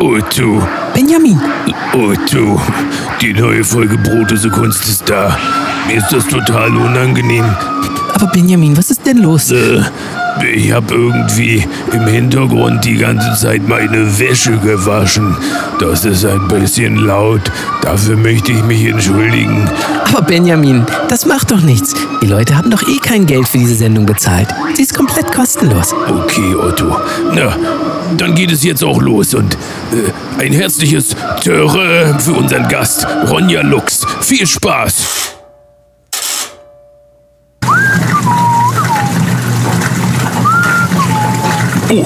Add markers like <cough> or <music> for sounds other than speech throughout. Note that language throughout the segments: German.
Otto, Benjamin, Otto, die neue Folge Brotose Kunst ist da. Mir ist das total unangenehm. aber Benjamin, was ist denn los? Äh, ich habe irgendwie im Hintergrund die ganze Zeit meine Wäsche gewaschen. Das ist ein bisschen laut. Dafür möchte ich mich entschuldigen. Aber Benjamin, das macht doch nichts. Die Leute haben doch eh kein Geld für diese Sendung bezahlt. Sie ist komplett kostenlos. Okay, Otto. Na, dann geht es jetzt auch los und äh, ein herzliches Töre für unseren Gast, Ronja Lux. Viel Spaß! Oh,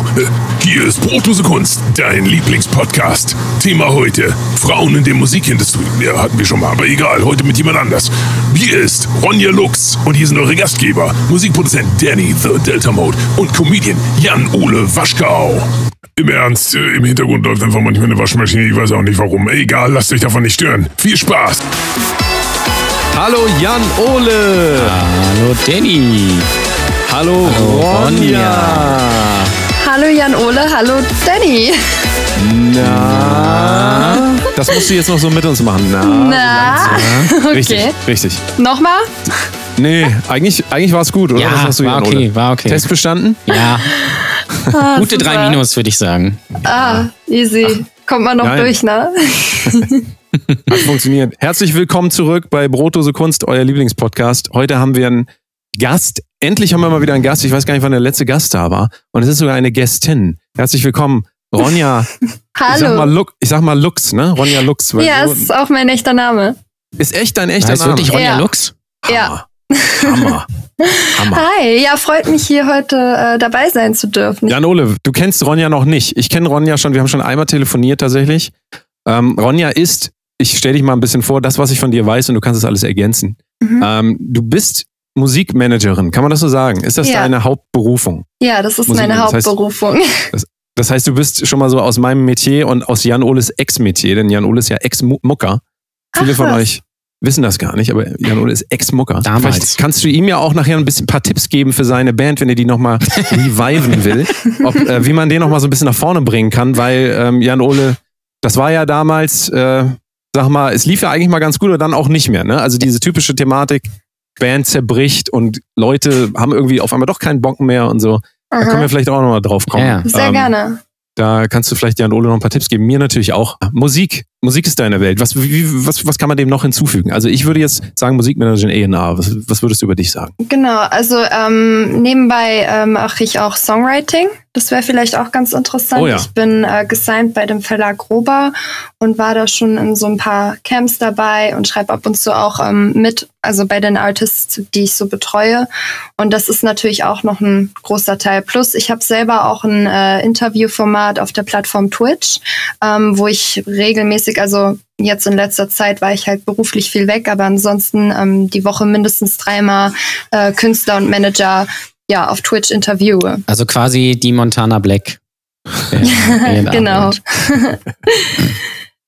hier ist Brotose Kunst, dein Lieblingspodcast. Thema heute: Frauen in der Musikindustrie. Ja, hatten wir schon mal, aber egal, heute mit jemand anders. Hier ist Ronja Lux und hier sind eure Gastgeber: Musikproduzent Danny The Delta Mode und Comedian Jan-Ole Waschkau. Im Ernst, äh, im Hintergrund läuft einfach manchmal eine Waschmaschine, ich weiß auch nicht warum. Egal, lasst euch davon nicht stören. Viel Spaß! Hallo Jan Ole. Hallo Danny. Hallo, Ronja. Ronja. Hallo Jan-Ole, hallo Danny. Na, das musst du jetzt noch so mit uns machen. Na, Na, <laughs> richtig, okay. richtig. Nochmal? Nee, eigentlich, eigentlich war es gut, oder? Ja, du, war okay, war okay. Test bestanden? Ja, <laughs> Ah, gute super. drei Minus, würde ich sagen. Ah, easy. Kommt man noch Geil. durch, ne? <laughs> Hat funktioniert. Herzlich willkommen zurück bei Brotdose Kunst, euer Lieblingspodcast. Heute haben wir einen Gast. Endlich haben wir mal wieder einen Gast. Ich weiß gar nicht, wann der letzte Gast da war. Und es ist sogar eine Gästin. Herzlich willkommen, Ronja. <laughs> Ich sag mal, Hallo. Lux, ich sag mal Lux, ne? Ronja Lux. weil Ja, so- ist auch mein echter Name. ist echt dein echter heißt Name. wirklich Ronja Ja. Lux? Ja. Hammer. Hammer. Hi, ja, freut mich hier heute äh, dabei sein zu dürfen. Jan Ole, du kennst Ronja noch nicht. Ich kenne Ronja schon, wir haben schon einmal telefoniert tatsächlich. Ähm, Ronja ist, ich stelle dich mal ein bisschen vor, das, was ich von dir weiß und du kannst es alles ergänzen. Mhm. Ähm, du bist Musikmanagerin, kann man das so sagen? Ist das Ja. deine Hauptberufung? Ja, das ist meine das heißt- Hauptberufung. <laughs> Das heißt, du bist schon mal so aus meinem Metier und aus Jan Oles Ex-Metier, denn Jan Ole ist ja Ex-Mucker. Viele Ach, von was. euch wissen das gar nicht, aber Jan Ole ist Ex-Mucker. Damals. Vielleicht kannst du ihm ja auch nachher ein bisschen ein paar Tipps geben für seine Band, wenn er die nochmal <laughs> reviven will. Ob, äh, wie man den nochmal so ein bisschen nach vorne bringen kann, weil ähm, Jan Ole, das war ja damals, äh, sag mal, es lief ja eigentlich mal ganz gut, aber dann auch nicht mehr. Ne? Also diese typische Thematik, Band zerbricht und Leute haben irgendwie auf einmal doch keinen Bock mehr und so. Da können wir Aha. vielleicht auch nochmal drauf kommen. Ja, ja. Sehr Ähm, gerne. Da kannst du vielleicht Jan Ole noch ein paar Tipps geben. Mir natürlich auch. Musik. Musik ist deine Welt. Was, wie, was, was kann man dem noch hinzufügen? Also ich würde jetzt sagen Musikmanagerin A&R. Was, was würdest du über dich sagen? Genau, also ähm, nebenbei ähm, mache ich auch Songwriting. Das wäre vielleicht auch ganz interessant. Oh ja. Ich bin äh, gesigned bei dem Verlag Rober und war da schon in so ein paar Camps dabei und schreibe ab und zu auch ähm, mit, also bei den Artists, die ich so betreue. Und das ist natürlich auch noch ein großer Teil. Plus, ich habe selber auch ein äh, Interviewformat auf der Plattform Twitch, ähm, wo ich regelmäßig, also jetzt in letzter Zeit war ich halt beruflich viel weg, aber ansonsten ähm, die Woche mindestens dreimal äh, Künstler und Manager ja auf Twitch interviewe. Also quasi die Montana Black. A&R <laughs> Genau. <laughs>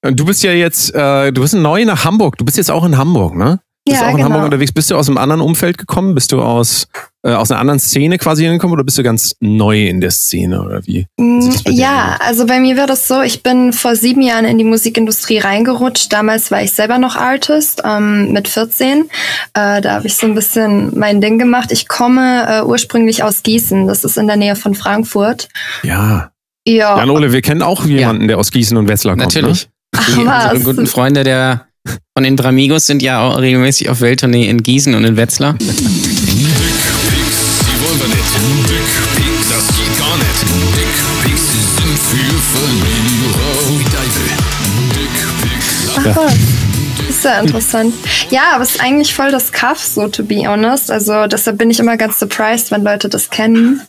Und Du bist ja jetzt, äh, du bist neu nach Hamburg. Du bist jetzt auch in Hamburg, ne? Bist Ja, du auch in genau. Hamburg unterwegs? Bist du aus einem anderen Umfeld gekommen? Bist du aus, äh, aus einer anderen Szene quasi hingekommen oder bist du ganz neu in der Szene oder wie? dir Ja, also bei mir war das so, ich bin vor sieben Jahren in die Musikindustrie reingerutscht. Damals war ich selber noch Artist ähm, mit 14. Äh, da habe ich so ein bisschen mein Ding gemacht. Ich komme äh, ursprünglich aus Gießen, das ist in der Nähe von Frankfurt. Ja. Ja, Jan Ole, wir kennen auch jemanden, der aus Gießen und Wetzlar kommt. Natürlich. <laughs> Ach, Die, unsere guten Freunde der von den Dramigos sind ja auch regelmäßig auf Welttournee in Gießen und in Wetzlar. Ach ist ja interessant. Ja, aber es ist eigentlich voll das Kaff, so to be honest. Also deshalb bin ich immer ganz surprised, wenn Leute das kennen.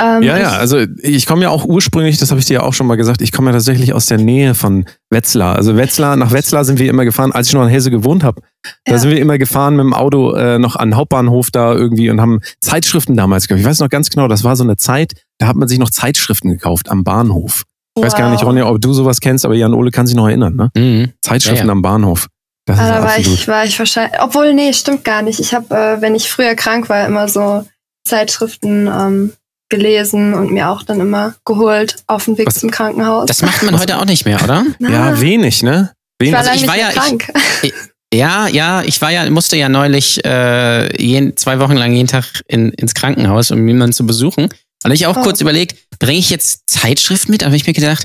Ähm, Ja, ja, also ich komme ja auch ursprünglich, das habe ich dir ja auch schon mal gesagt, ich komme ja tatsächlich aus der Nähe von Wetzlar. Also Wetzlar, nach Wetzlar sind wir immer gefahren, als ich noch in Hesse gewohnt habe. Da Ja. sind wir immer gefahren mit dem Auto äh, noch an den Hauptbahnhof da irgendwie und haben Zeitschriften damals gekauft. Ich weiß noch ganz genau, das war so eine Zeit, da hat man sich noch Zeitschriften gekauft am Bahnhof. Ich weiß gar nicht, Wow. Ronja, ob du sowas kennst, aber Jan Ole kann sich noch erinnern, ne? Mhm. Zeitschriften Ja, ja. am Bahnhof. Das Ah, ist da war ich, war ich wahrscheinlich. Obwohl, nee, stimmt gar nicht. Ich habe, äh, wenn ich früher krank war, immer so Zeitschriften ähm, gelesen und mir auch dann immer geholt auf dem Weg Was- zum Krankenhaus. Das macht man heute auch nicht mehr, oder? <laughs> Ja, wenig, ne? ich Wenig. war also ich war ja- ich- krank. <laughs> Ja, ja, ich war ja, musste ja neulich äh, jeden, zwei Wochen lang jeden Tag in, ins Krankenhaus, um jemanden zu besuchen. Und ich auch Oh. kurz überlegt, bringe ich jetzt Zeitschrift mit? Aber ich mir gedacht,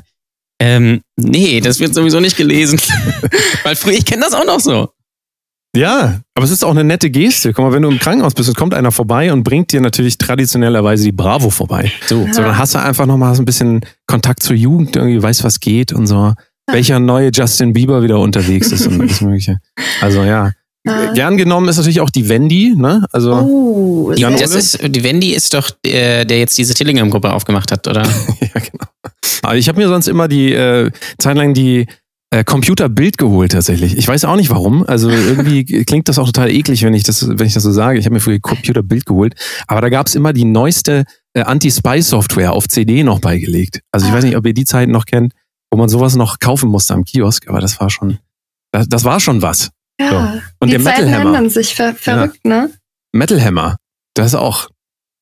ähm, nee, das wird sowieso nicht gelesen. <laughs> Weil früher, ich kenne das auch noch so. Ja, aber es ist auch eine nette Geste. Guck mal, wenn du im Krankenhaus bist, es kommt einer vorbei und bringt dir natürlich traditionellerweise die Bravo vorbei. So. So, dann hast du einfach nochmal so ein bisschen Kontakt zur Jugend, irgendwie weißt, was geht und so. Welcher neue Justin Bieber wieder unterwegs ist und alles <laughs> Mögliche. Also ja. Ja. Gern genommen ist natürlich auch die Wendy, ne? Also, Oh, Die, Jan das ist, die Wendy ist doch, äh, der jetzt diese Tillingham-Gruppe aufgemacht hat, oder? <laughs> ja, genau. Aber ich habe mir sonst immer die äh, Zeit lang die äh, Computerbild geholt tatsächlich. Ich weiß auch nicht warum. Also irgendwie <laughs> klingt das auch total eklig, wenn ich das, wenn ich das so sage. Ich habe mir früher Computerbild geholt, aber da gab es immer die neueste äh, Anti-Spy-Software auf CD noch beigelegt. Also ich weiß nicht, ob ihr die Zeiten noch kennt, wo man sowas noch kaufen musste am Kiosk, aber das war schon, das, das war schon was. ja. Und die der Zeiten Metal ändern sich ver verrückt, ne? Metal Hammer, das auch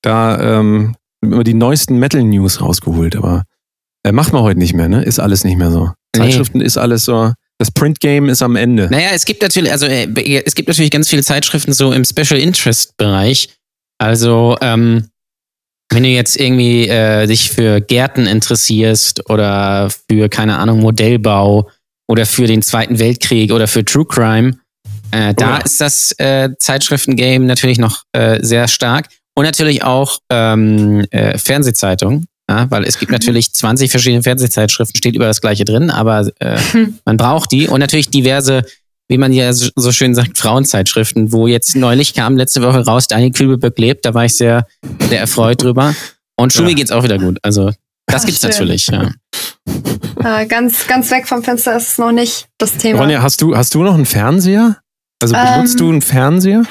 da ähm, immer die neuesten Metal News rausgeholt, aber äh, macht man heute nicht mehr, ne? Ist alles nicht mehr so. Nee. Zeitschriften ist alles so. Das Print Game ist am Ende. Naja, es gibt natürlich, also äh, es gibt natürlich ganz viele Zeitschriften so im Special Interest Bereich. Also ähm, wenn du jetzt irgendwie äh, dich für Gärten interessierst oder für keine Ahnung Modellbau oder für den Zweiten Weltkrieg oder für True Crime, äh, da ja. ist das äh, Zeitschriftengame natürlich noch äh, sehr stark und natürlich auch ähm, äh, Fernsehzeitungen. Ja, weil es gibt natürlich <laughs> 20 verschiedene Fernsehzeitschriften, steht über das gleiche drin, aber äh, <laughs> man braucht die und natürlich diverse, wie man ja so schön sagt, Frauenzeitschriften, wo jetzt neulich kam letzte Woche raus, Daniel Kübelböck lebt, da war ich sehr, sehr erfreut drüber. Und Schumi Ja. geht's auch wieder gut. Also das Ah, gibt's schön. natürlich. Ja. Äh, ganz, ganz weg vom Fenster ist es noch nicht das Thema. Ronja, hast du, hast du noch einen Fernseher? Also benutzt Ähm, du einen Fernseher?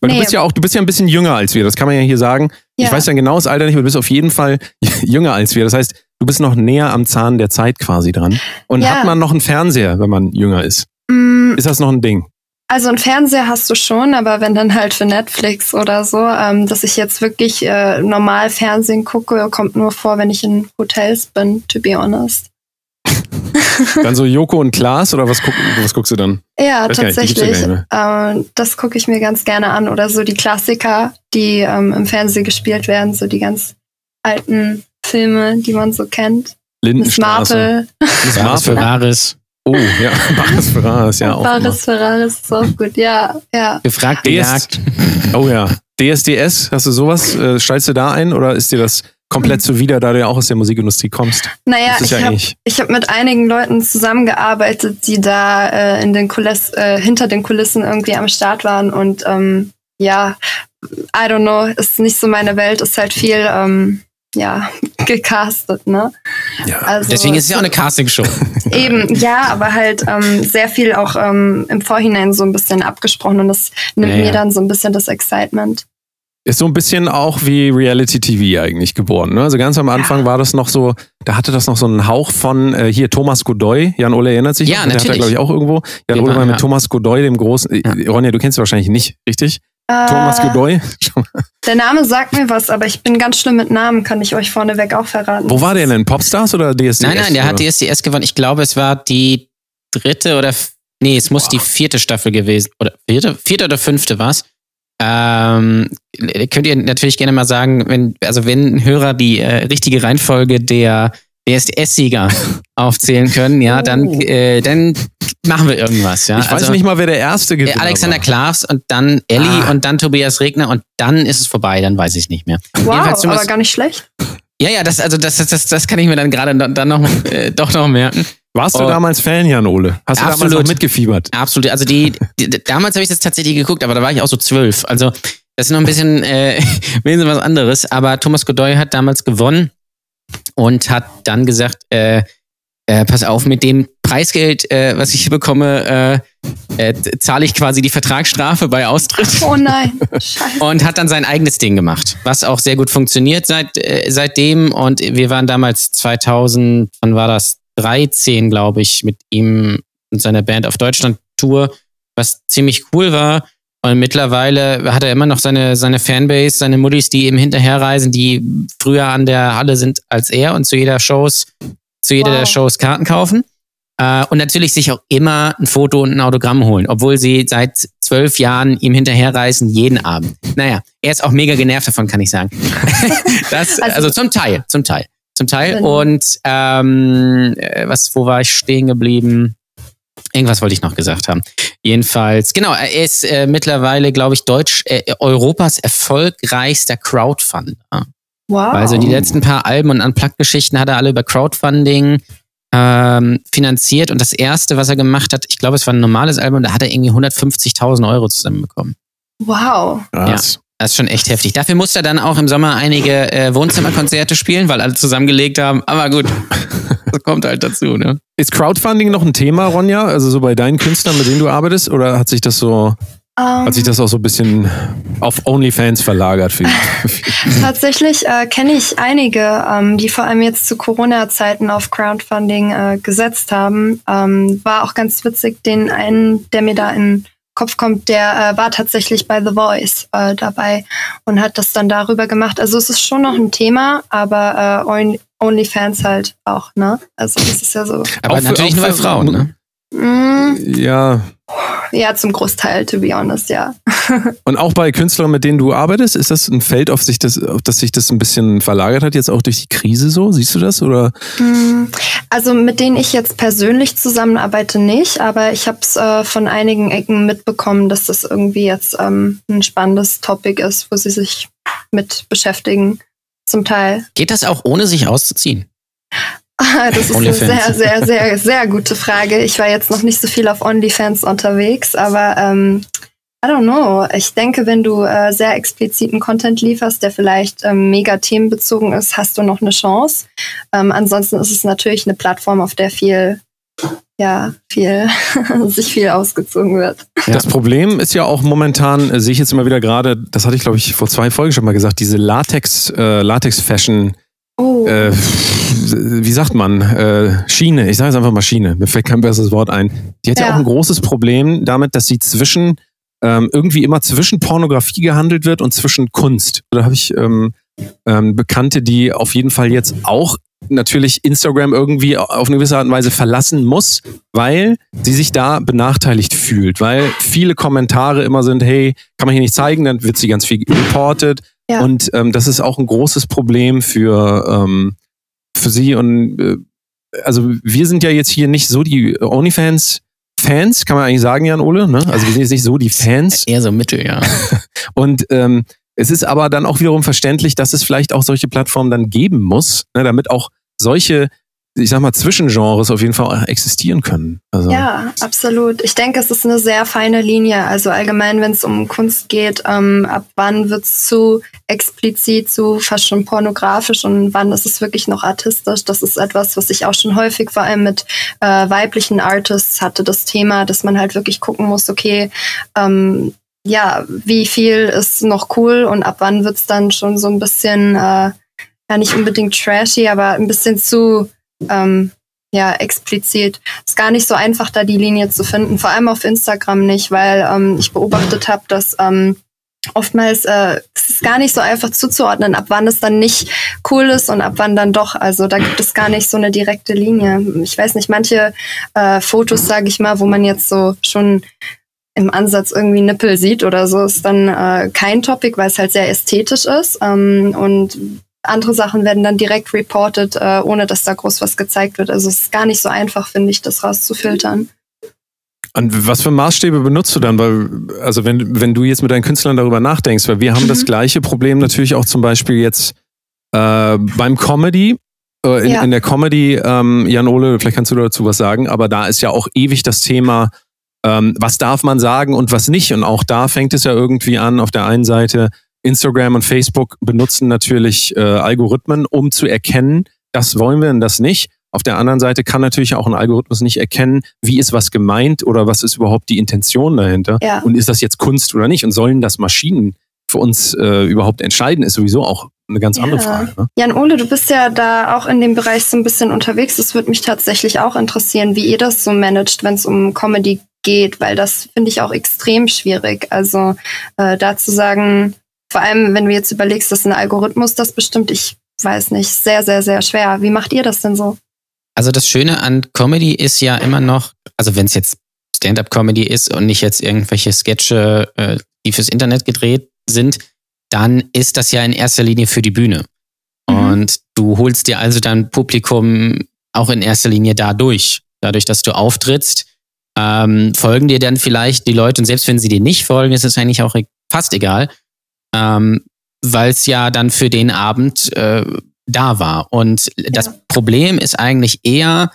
Weil du nee. bist ja auch, du bist ja ein bisschen jünger als wir, das kann man ja hier sagen. Ja. Ich weiß dein genaues Alter nicht, aber du bist auf jeden Fall <laughs> jünger als wir. Das heißt, du bist noch näher am Zahn der Zeit quasi dran. Und Ja. hat man noch einen Fernseher, wenn man jünger ist? Mm, Ist das noch ein Ding? Also ein Fernseher hast du schon, aber wenn dann halt für Netflix oder so, ähm, dass ich jetzt wirklich äh, normal Fernsehen gucke, kommt nur vor, wenn ich in Hotels bin, to be honest. <laughs> Dann so Joko und Klaas oder was, guck, was guckst du dann? Ja, Weiß ja tatsächlich. gar ähm, das gucke ich mir ganz gerne an. Oder so die Klassiker, die ähm, im Fernsehen gespielt werden, so die ganz alten Filme, die man so kennt. Miss Lindenstraße. Marple, Miss Marple. Ferraris. Oh, ja. <laughs> Baris Ferraris, ja. Auch immer. Baris Ferraris ist auch gut. Ja, ja. Gefragt, DS. gejagt. Oh ja. DSDS, hast du sowas? Äh, steigst du da ein oder ist dir das komplett zuwider, da du ja auch aus der Musikindustrie kommst? Naja, ich ja habe habe mit einigen Leuten zusammengearbeitet, die da äh, in den Kuliss, äh, hinter den Kulissen irgendwie am Start waren und ähm, ja, I don't know, ist nicht so meine Welt, ist halt viel ähm, ja <laughs> gecastet, ne? Ja. Also Deswegen ist es ja auch eine Castingshow. <laughs> eben ja, aber halt ähm, sehr viel auch ähm, im Vorhinein so ein bisschen abgesprochen und das nimmt Ja, ja. mir dann so ein bisschen das Excitement. Ist so ein bisschen auch wie Reality TV eigentlich geboren. Ne? Also ganz am Anfang war das noch so, da hatte das noch so einen Hauch von äh, hier Thomas Godoy. Jan Ole erinnert sich. Ja, noch? Der hat natürlich. glaube ich, auch irgendwo. Jan Ole war mit ja. Thomas Godoy, dem großen. Äh, Ronja, du kennst ihn wahrscheinlich nicht, richtig? Äh, Thomas Godoy. Der Name sagt mir was, aber ich bin ganz schlimm mit Namen, kann ich euch vorneweg auch verraten. Wo war der denn? Popstars oder DSDS? Nein, nein, der hat? DSDS gewonnen. Ich glaube, es war die dritte oder nee, es muss die vierte Staffel gewesen oder vierte, vierte oder fünfte war's. Ähm, könnt ihr natürlich gerne mal sagen, wenn also wenn Hörer die äh, richtige Reihenfolge der DSDS-Sieger <laughs> aufzählen können, ja, dann Oh. äh, dann machen wir irgendwas, ja. Ich weiß Also, nicht mal, wer der erste äh, Gewinner Alexander. Klaas und dann Ellie Ah. und dann Tobias Regner und dann ist es vorbei, dann weiß ich nicht mehr. wow, aber gar nicht schlecht. Ja, ja, das also das das das, das kann ich mir dann gerade dann dann noch äh, doch noch merken. Warst du Oh. damals Fan, Jan Ole? Hast du damals Absolut. noch mitgefiebert? Absolut. Also die, die damals habe ich das tatsächlich geguckt, aber da war ich auch so zwölf. Also das ist noch ein bisschen, äh, <laughs> bisschen was anderes. Aber Thomas Godoy hat damals gewonnen und hat dann gesagt, äh, äh, pass auf, mit dem Preisgeld, äh, was ich hier bekomme, äh, äh, zahle ich quasi die Vertragsstrafe bei Austritt. Oh nein, scheiße. <laughs> Und hat dann sein eigenes Ding gemacht, was auch sehr gut funktioniert seit, äh, seitdem. Und wir waren damals 2000, wann war das? 13, glaube ich, mit ihm und seiner Band auf Deutschland-Tour, was ziemlich cool war. Und mittlerweile hat er immer noch seine, seine Fanbase, seine Muddies, die ihm hinterherreisen, die früher an der Halle sind als er und zu jeder Shows, zu jeder Wow. der Shows Karten kaufen. Äh, und natürlich sich auch immer ein Foto und ein Autogramm holen, obwohl sie seit zwölf Jahren ihm hinterherreisen, jeden Abend. Naja, er ist auch mega genervt davon, kann ich sagen. <laughs> das, also, Also- zum Teil, zum Teil. Zum Teil. Wenn- Und ähm, äh, was, wo war ich stehen geblieben? Irgendwas wollte ich noch gesagt haben. Jedenfalls, genau, er ist äh, mittlerweile, glaube ich, Deutsch, äh, Europas erfolgreichster Crowdfunder. Wow. Also die letzten paar Alben und Unplugged-Geschichten hat er alle über Crowdfunding ähm, finanziert. Und das erste, was er gemacht hat, ich glaube, es war ein normales Album, da hat er irgendwie 150.000 Euro zusammenbekommen. wow. Krass. Das ist schon echt heftig. Dafür musste er dann auch im Sommer einige äh, Wohnzimmerkonzerte spielen, weil alle zusammengelegt haben. Aber gut, <laughs> das kommt halt dazu, ne? Ist Crowdfunding noch ein Thema, Ronja? Also so bei deinen Künstlern, mit denen du arbeitest? Oder hat sich das so, Ähm, hat sich das auch so ein bisschen auf OnlyFans verlagert für <laughs> Tatsächlich äh, kenne ich einige, ähm, die vor allem jetzt zu Corona-Zeiten auf Crowdfunding äh, gesetzt haben. Ähm, war auch ganz witzig, den einen, der mir da in Kopf kommt, der äh, war tatsächlich bei The Voice äh, dabei und hat das dann darüber gemacht. Also es ist schon noch ein Thema, aber äh, Only- OnlyFans halt auch, ne? Also das ist ja so. Aber Auch für- natürlich auch nur bei für- Frauen, ne? Mm, Ja. ja, zum Großteil, to be honest, ja. <laughs> Und auch bei Künstlern, mit denen du arbeitest, ist das ein Feld, auf, sich das, auf das sich das ein bisschen verlagert hat, jetzt auch durch die Krise so? Siehst du das? Oder? Mm, Also mit denen ich jetzt persönlich zusammenarbeite nicht, aber ich habe es äh, von einigen Ecken mitbekommen, dass das irgendwie jetzt ähm, ein spannendes Topic ist, wo sie sich mit beschäftigen. Zum Teil. Geht das auch ohne sich auszuziehen? <laughs> Das ist eine sehr, sehr, sehr, sehr gute Frage. Ich war jetzt noch nicht so viel auf OnlyFans unterwegs, aber ähm, I don't know. Ich denke, wenn du äh, sehr expliziten Content lieferst, der vielleicht ähm, mega themenbezogen ist, hast du noch eine Chance. Ähm, ansonsten ist es natürlich eine Plattform, auf der viel, ja, viel, <laughs> sich viel ausgezogen wird. Das Problem ist ja auch momentan, äh, sehe ich jetzt immer wieder gerade, das hatte ich glaube ich vor zwei Folgen schon mal gesagt, diese Latex, äh, Latex-Fashion, Oh, äh, wie sagt man, äh, Schiene, ich sage jetzt einfach mal Schiene, mir fällt kein besseres Wort ein. Die hat ja, Ja. auch ein großes Problem damit, dass sie zwischen, ähm, irgendwie immer zwischen Pornografie gehandelt wird und zwischen Kunst. Da habe ich ähm, ähm, Bekannte, die auf jeden Fall jetzt auch natürlich Instagram irgendwie auf eine gewisse Art und Weise verlassen muss, weil sie sich da benachteiligt fühlt, weil viele Kommentare immer sind, hey, kann man hier nicht zeigen, dann wird sie ganz viel reported Ja. und ähm, das ist auch ein großes Problem für, ähm, für sie und äh, also wir sind ja jetzt hier nicht so die OnlyFans Fans, kann man eigentlich sagen, Jan Ole, ne? Also wir sind jetzt nicht so die <laughs> Fans, Eher so mittel, ja. <laughs> und ähm, es ist aber dann auch wiederum verständlich, dass es vielleicht auch solche Plattformen dann geben muss, ne, damit auch solche, ich sag mal, Zwischengenres auf jeden Fall existieren können. Also, Ja, absolut. Ich denke, es ist eine sehr feine Linie. Also allgemein, wenn es um Kunst geht, ähm, ab wann wird es zu explizit, zu fast schon pornografisch und wann ist es wirklich noch artistisch? Das ist etwas, was ich auch schon häufig vor allem mit äh, weiblichen Artists hatte, das Thema, dass man halt wirklich gucken muss, okay, ähm, ja, wie viel ist noch cool und ab wann wird es dann schon so ein bisschen, äh, ja nicht unbedingt trashy, aber ein bisschen zu ähm, ja, explizit. Ist gar nicht so einfach, da die Linie zu finden, vor allem auf Instagram nicht, weil ähm, ich beobachtet habe, dass ähm, oftmals äh, es ist gar nicht so einfach zuzuordnen, ab wann es dann nicht cool ist und ab wann dann doch. Also da gibt es gar nicht so eine direkte Linie. Ich weiß nicht, manche äh, Fotos, sage ich mal, wo man jetzt so schon im Ansatz irgendwie Nippel sieht oder so, ist dann äh, kein Topic, weil es halt sehr ästhetisch ist. Ähm, und andere Sachen werden dann direkt reported, äh, ohne dass da groß was gezeigt wird. Also es ist gar nicht so einfach, finde ich, das rauszufiltern. Und was für Maßstäbe benutzt du dann? Weil, also wenn, wenn du jetzt mit deinen Künstlern darüber nachdenkst, weil wir haben das Mhm. gleiche Problem natürlich auch zum Beispiel jetzt äh, beim Comedy. Äh, in, Ja. in der Comedy, ähm, Jan Ole, vielleicht kannst du dazu was sagen, aber da ist ja auch ewig das Thema, ähm, was darf man sagen und was nicht. Und auch da fängt es ja irgendwie an, auf der einen Seite, Instagram und Facebook benutzen natürlich äh, Algorithmen, um zu erkennen, das wollen wir und das nicht. Auf der anderen Seite kann natürlich auch ein Algorithmus nicht erkennen, wie ist was gemeint oder was ist überhaupt die Intention dahinter. Ja. Und ist das jetzt Kunst oder nicht? Und sollen das Maschinen für uns äh, überhaupt entscheiden, ist sowieso auch eine ganz andere Ja. Frage. Ne? Jan Ole, du bist ja da auch in dem Bereich so ein bisschen unterwegs. Das würde mich tatsächlich auch interessieren, wie ihr das so managt, wenn es um Comedy geht, weil das finde ich auch extrem schwierig. Also äh, da zu sagen, vor allem wenn du jetzt überlegst, dass ein Algorithmus das bestimmt, ich weiß nicht, sehr, sehr, sehr schwer. Wie macht ihr das denn so? Also das Schöne an Comedy ist ja immer noch, also wenn es jetzt Stand-up-Comedy ist und nicht jetzt irgendwelche Sketche, äh, die fürs Internet gedreht sind, dann ist das ja in erster Linie für die Bühne. Mhm. Und du holst dir also dein Publikum auch in erster Linie dadurch. Dadurch, dass du auftrittst, ähm, folgen dir dann vielleicht die Leute, und selbst wenn sie dir nicht folgen, ist es eigentlich auch fast egal, ähm, weil es ja dann für den Abend äh, da war. Und ja. das Problem ist eigentlich eher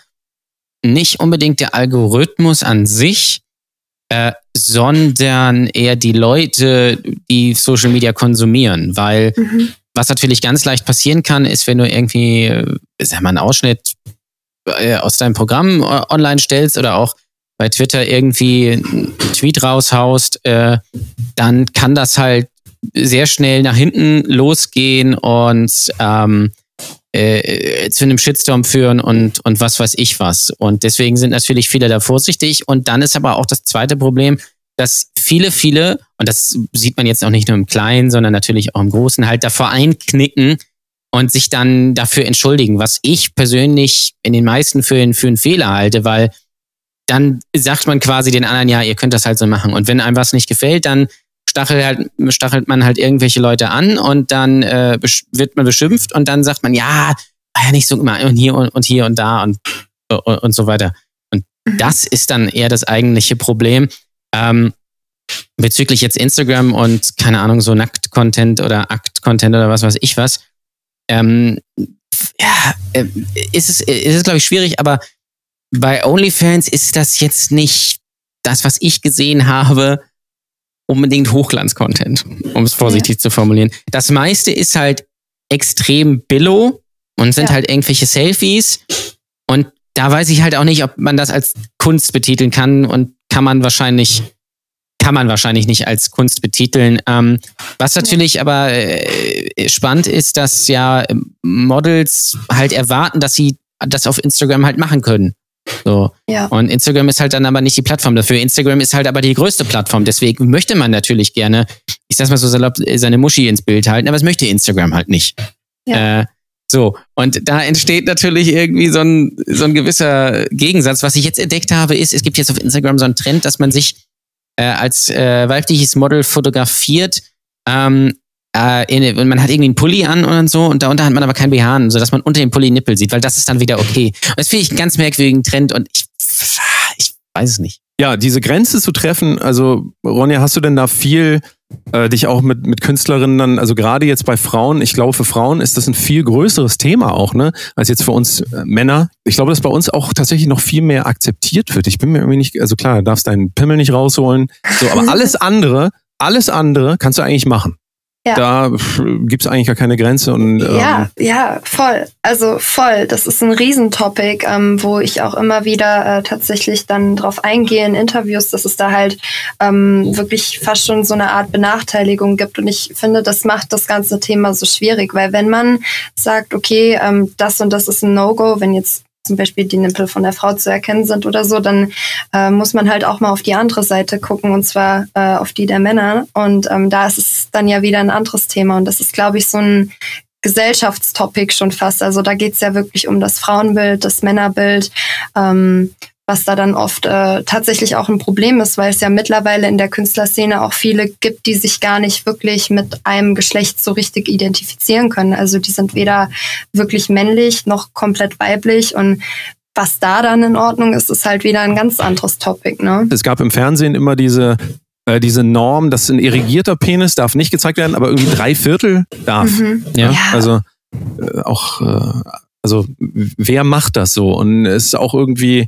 nicht unbedingt der Algorithmus an sich, äh, sondern eher die Leute, die Social Media konsumieren. Weil mhm. was natürlich ganz leicht passieren kann, ist, wenn du irgendwie, äh, sag mal, einen Ausschnitt äh, aus deinem Programm äh, online stellst oder auch bei Twitter irgendwie einen Tweet raushaust, äh, dann kann das halt sehr schnell nach hinten losgehen und ähm, äh, zu einem Shitstorm führen und, und was weiß ich was. Und deswegen sind natürlich viele da vorsichtig. Und dann ist aber auch das zweite Problem, dass viele, viele, und das sieht man jetzt auch nicht nur im Kleinen, sondern natürlich auch im Großen, halt davor einknicken und sich dann dafür entschuldigen, was ich persönlich in den meisten Fällen für einen Fehler halte, weil dann sagt man quasi den anderen, ja, ihr könnt das halt so machen. Und wenn einem was nicht gefällt, dann stachelt, halt, stachelt man halt irgendwelche Leute an und dann äh, wird man beschimpft und dann sagt man, ja, ja nicht so immer und hier und, und hier und da und, und, und so weiter. Und mhm. das ist dann eher das eigentliche Problem. Ähm, bezüglich jetzt Instagram und keine Ahnung, so Nackt-Content oder Akt-Content oder was weiß ich was, ähm, ja, äh, ist es, ist es glaube ich, schwierig, aber bei OnlyFans ist das jetzt nicht das, was ich gesehen habe, unbedingt Hochglanz-Content, um es vorsichtig ja. zu formulieren. Das meiste ist halt extrem billow und sind ja. halt irgendwelche Selfies. Und da weiß ich halt auch nicht, ob man das als Kunst betiteln kann und kann man wahrscheinlich kann man wahrscheinlich nicht als Kunst betiteln. Ähm, was natürlich aber äh, spannend ist, dass ja Models halt erwarten, dass sie das auf Instagram halt machen können. So. Ja. Und Instagram ist halt dann aber nicht die Plattform dafür. Instagram ist halt aber die größte Plattform. Deswegen möchte man natürlich gerne, ich sag's mal so salopp, seine Muschi ins Bild halten, aber es möchte Instagram halt nicht. Ja. Äh, so, und da entsteht natürlich irgendwie so ein, so ein gewisser Gegensatz. Was ich jetzt entdeckt habe, ist, es gibt jetzt auf Instagram so einen Trend, dass man sich äh, als äh, weibliches Model fotografiert, ähm, äh, in, man hat irgendwie einen Pulli an und so und darunter hat man aber kein BH an, sodass man unter dem Pulli Nippel sieht, weil das ist dann wieder okay. Und das finde ich einen ganz merkwürdigen Trend und ich, ich weiß es nicht. Ja, diese Grenze zu treffen, also Ronja, hast du denn da viel äh, dich auch mit, mit Künstlerinnen dann, also gerade jetzt bei Frauen, ich glaube, für Frauen ist das ein viel größeres Thema auch, ne, als jetzt für uns äh, Männer. Ich glaube, dass bei uns auch tatsächlich noch viel mehr akzeptiert wird. Ich bin mir irgendwie nicht, also klar, du darfst deinen Pimmel nicht rausholen, so, aber <laughs> alles andere, alles andere kannst du eigentlich machen. Ja. Da gibt es eigentlich gar keine Grenze. Und, ähm ja, ja, voll. Also voll. Das ist ein Riesentopic, ähm, wo ich auch immer wieder äh, tatsächlich dann drauf eingehe in Interviews, dass es da halt ähm, wirklich fast schon so eine Art Benachteiligung gibt. Und ich finde, das macht das ganze Thema so schwierig, weil wenn man sagt, okay, ähm, das und das ist ein No-Go, wenn jetzt zum Beispiel die Nippel von der Frau zu erkennen sind oder so, dann äh, muss man halt auch mal auf die andere Seite gucken und zwar äh, auf die der Männer. Und ähm, da ist es dann ja wieder ein anderes Thema und das ist, glaube ich, so ein Gesellschaftstopic schon fast. Also da geht es ja wirklich um das Frauenbild, das Männerbild. Ähm, was da dann oft äh, tatsächlich auch ein Problem ist, weil es ja mittlerweile in der Künstlerszene auch viele gibt, die sich gar nicht wirklich mit einem Geschlecht so richtig identifizieren können. Also die sind weder wirklich männlich noch komplett weiblich und was da dann in Ordnung ist, ist halt wieder ein ganz anderes Topic. Ne? Es gab im Fernsehen immer diese äh, diese Norm, dass ein irrigierter Penis darf nicht gezeigt werden, aber irgendwie drei Viertel darf. Mhm. Ja. ja. Also äh, auch, äh, also wer macht das so? Und es ist auch irgendwie,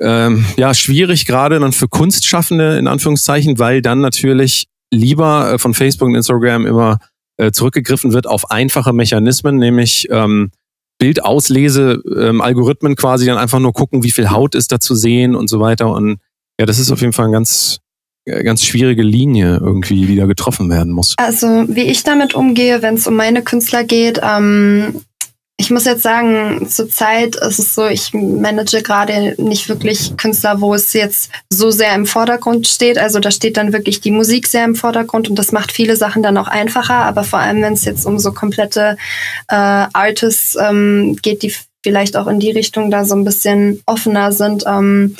ähm, ja, schwierig gerade dann für Kunstschaffende in Anführungszeichen, weil dann natürlich lieber äh, von Facebook und Instagram immer äh, zurückgegriffen wird auf einfache Mechanismen, nämlich ähm, Bildauslese, ähm, Algorithmen quasi dann einfach nur gucken, wie viel Haut ist da zu sehen und so weiter. Und ja, das ist auf jeden Fall ein ganz äh, ganz schwierige Linie irgendwie, die da getroffen werden muss. Also wie ich damit umgehe, wenn es um meine Künstler geht, ähm, ich muss jetzt sagen, zurzeit ist es so, ich manage gerade nicht wirklich Künstler, wo es jetzt so sehr im Vordergrund steht. Also da steht dann wirklich die Musik sehr im Vordergrund und das macht viele Sachen dann auch einfacher. Aber vor allem, wenn es jetzt um so komplette äh, Artists ähm, geht, die vielleicht auch in die Richtung da so ein bisschen offener sind, ähm,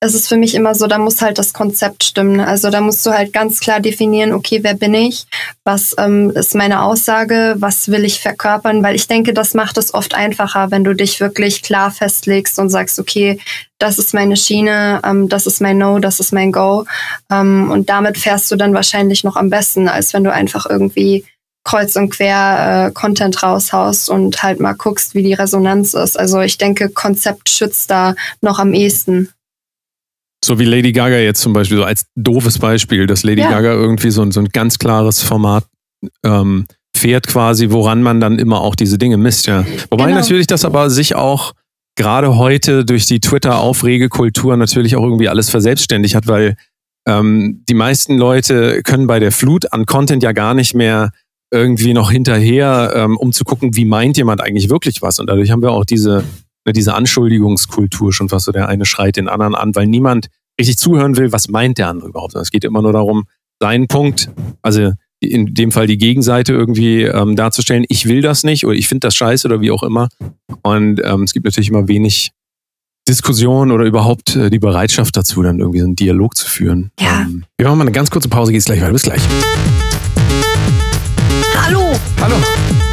es ist für mich immer so, da muss halt das Konzept stimmen. Also da musst du halt ganz klar definieren, okay, wer bin ich? Was ähm, ist meine Aussage? Was will ich verkörpern? Weil ich denke, das macht es oft einfacher, wenn du dich wirklich klar festlegst und sagst, okay, das ist meine Schiene, ähm, das ist mein No, das ist mein Go. Ähm, und damit fährst du dann wahrscheinlich noch am besten, als wenn du einfach irgendwie kreuz und quer äh, Content raushaust und halt mal guckst, wie die Resonanz ist. Also ich denke, Konzept schützt da noch am ehesten. So wie Lady Gaga jetzt zum Beispiel, so als doofes Beispiel, dass Lady Ja. Gaga irgendwie so, ein- so ein ganz klares Format ähm, fährt quasi, woran man dann immer auch diese Dinge misst, ja. Wobei Genau. natürlich das aber sich auch gerade heute durch die Twitter-Aufregekultur natürlich auch irgendwie alles verselbstständigt hat, weil ähm, die meisten Leute können bei der Flut an Content ja gar nicht mehr irgendwie noch hinterher, ähm, um zu gucken, wie meint jemand eigentlich wirklich was. Und dadurch haben wir auch diese, diese Anschuldigungskultur schon fast so, der eine schreit den anderen an, weil niemand richtig zuhören will, was meint der andere überhaupt. Es geht immer nur darum, seinen Punkt, also in dem Fall die Gegenseite irgendwie ähm, darzustellen, ich will das nicht oder ich finde das scheiße oder wie auch immer. Und ähm, es gibt natürlich immer wenig Diskussion oder überhaupt äh, die Bereitschaft dazu, dann irgendwie so einen Dialog zu führen. Ja. Ähm, wir machen mal eine ganz kurze Pause, geht's gleich weiter. Bis gleich. Hallo, Hallo.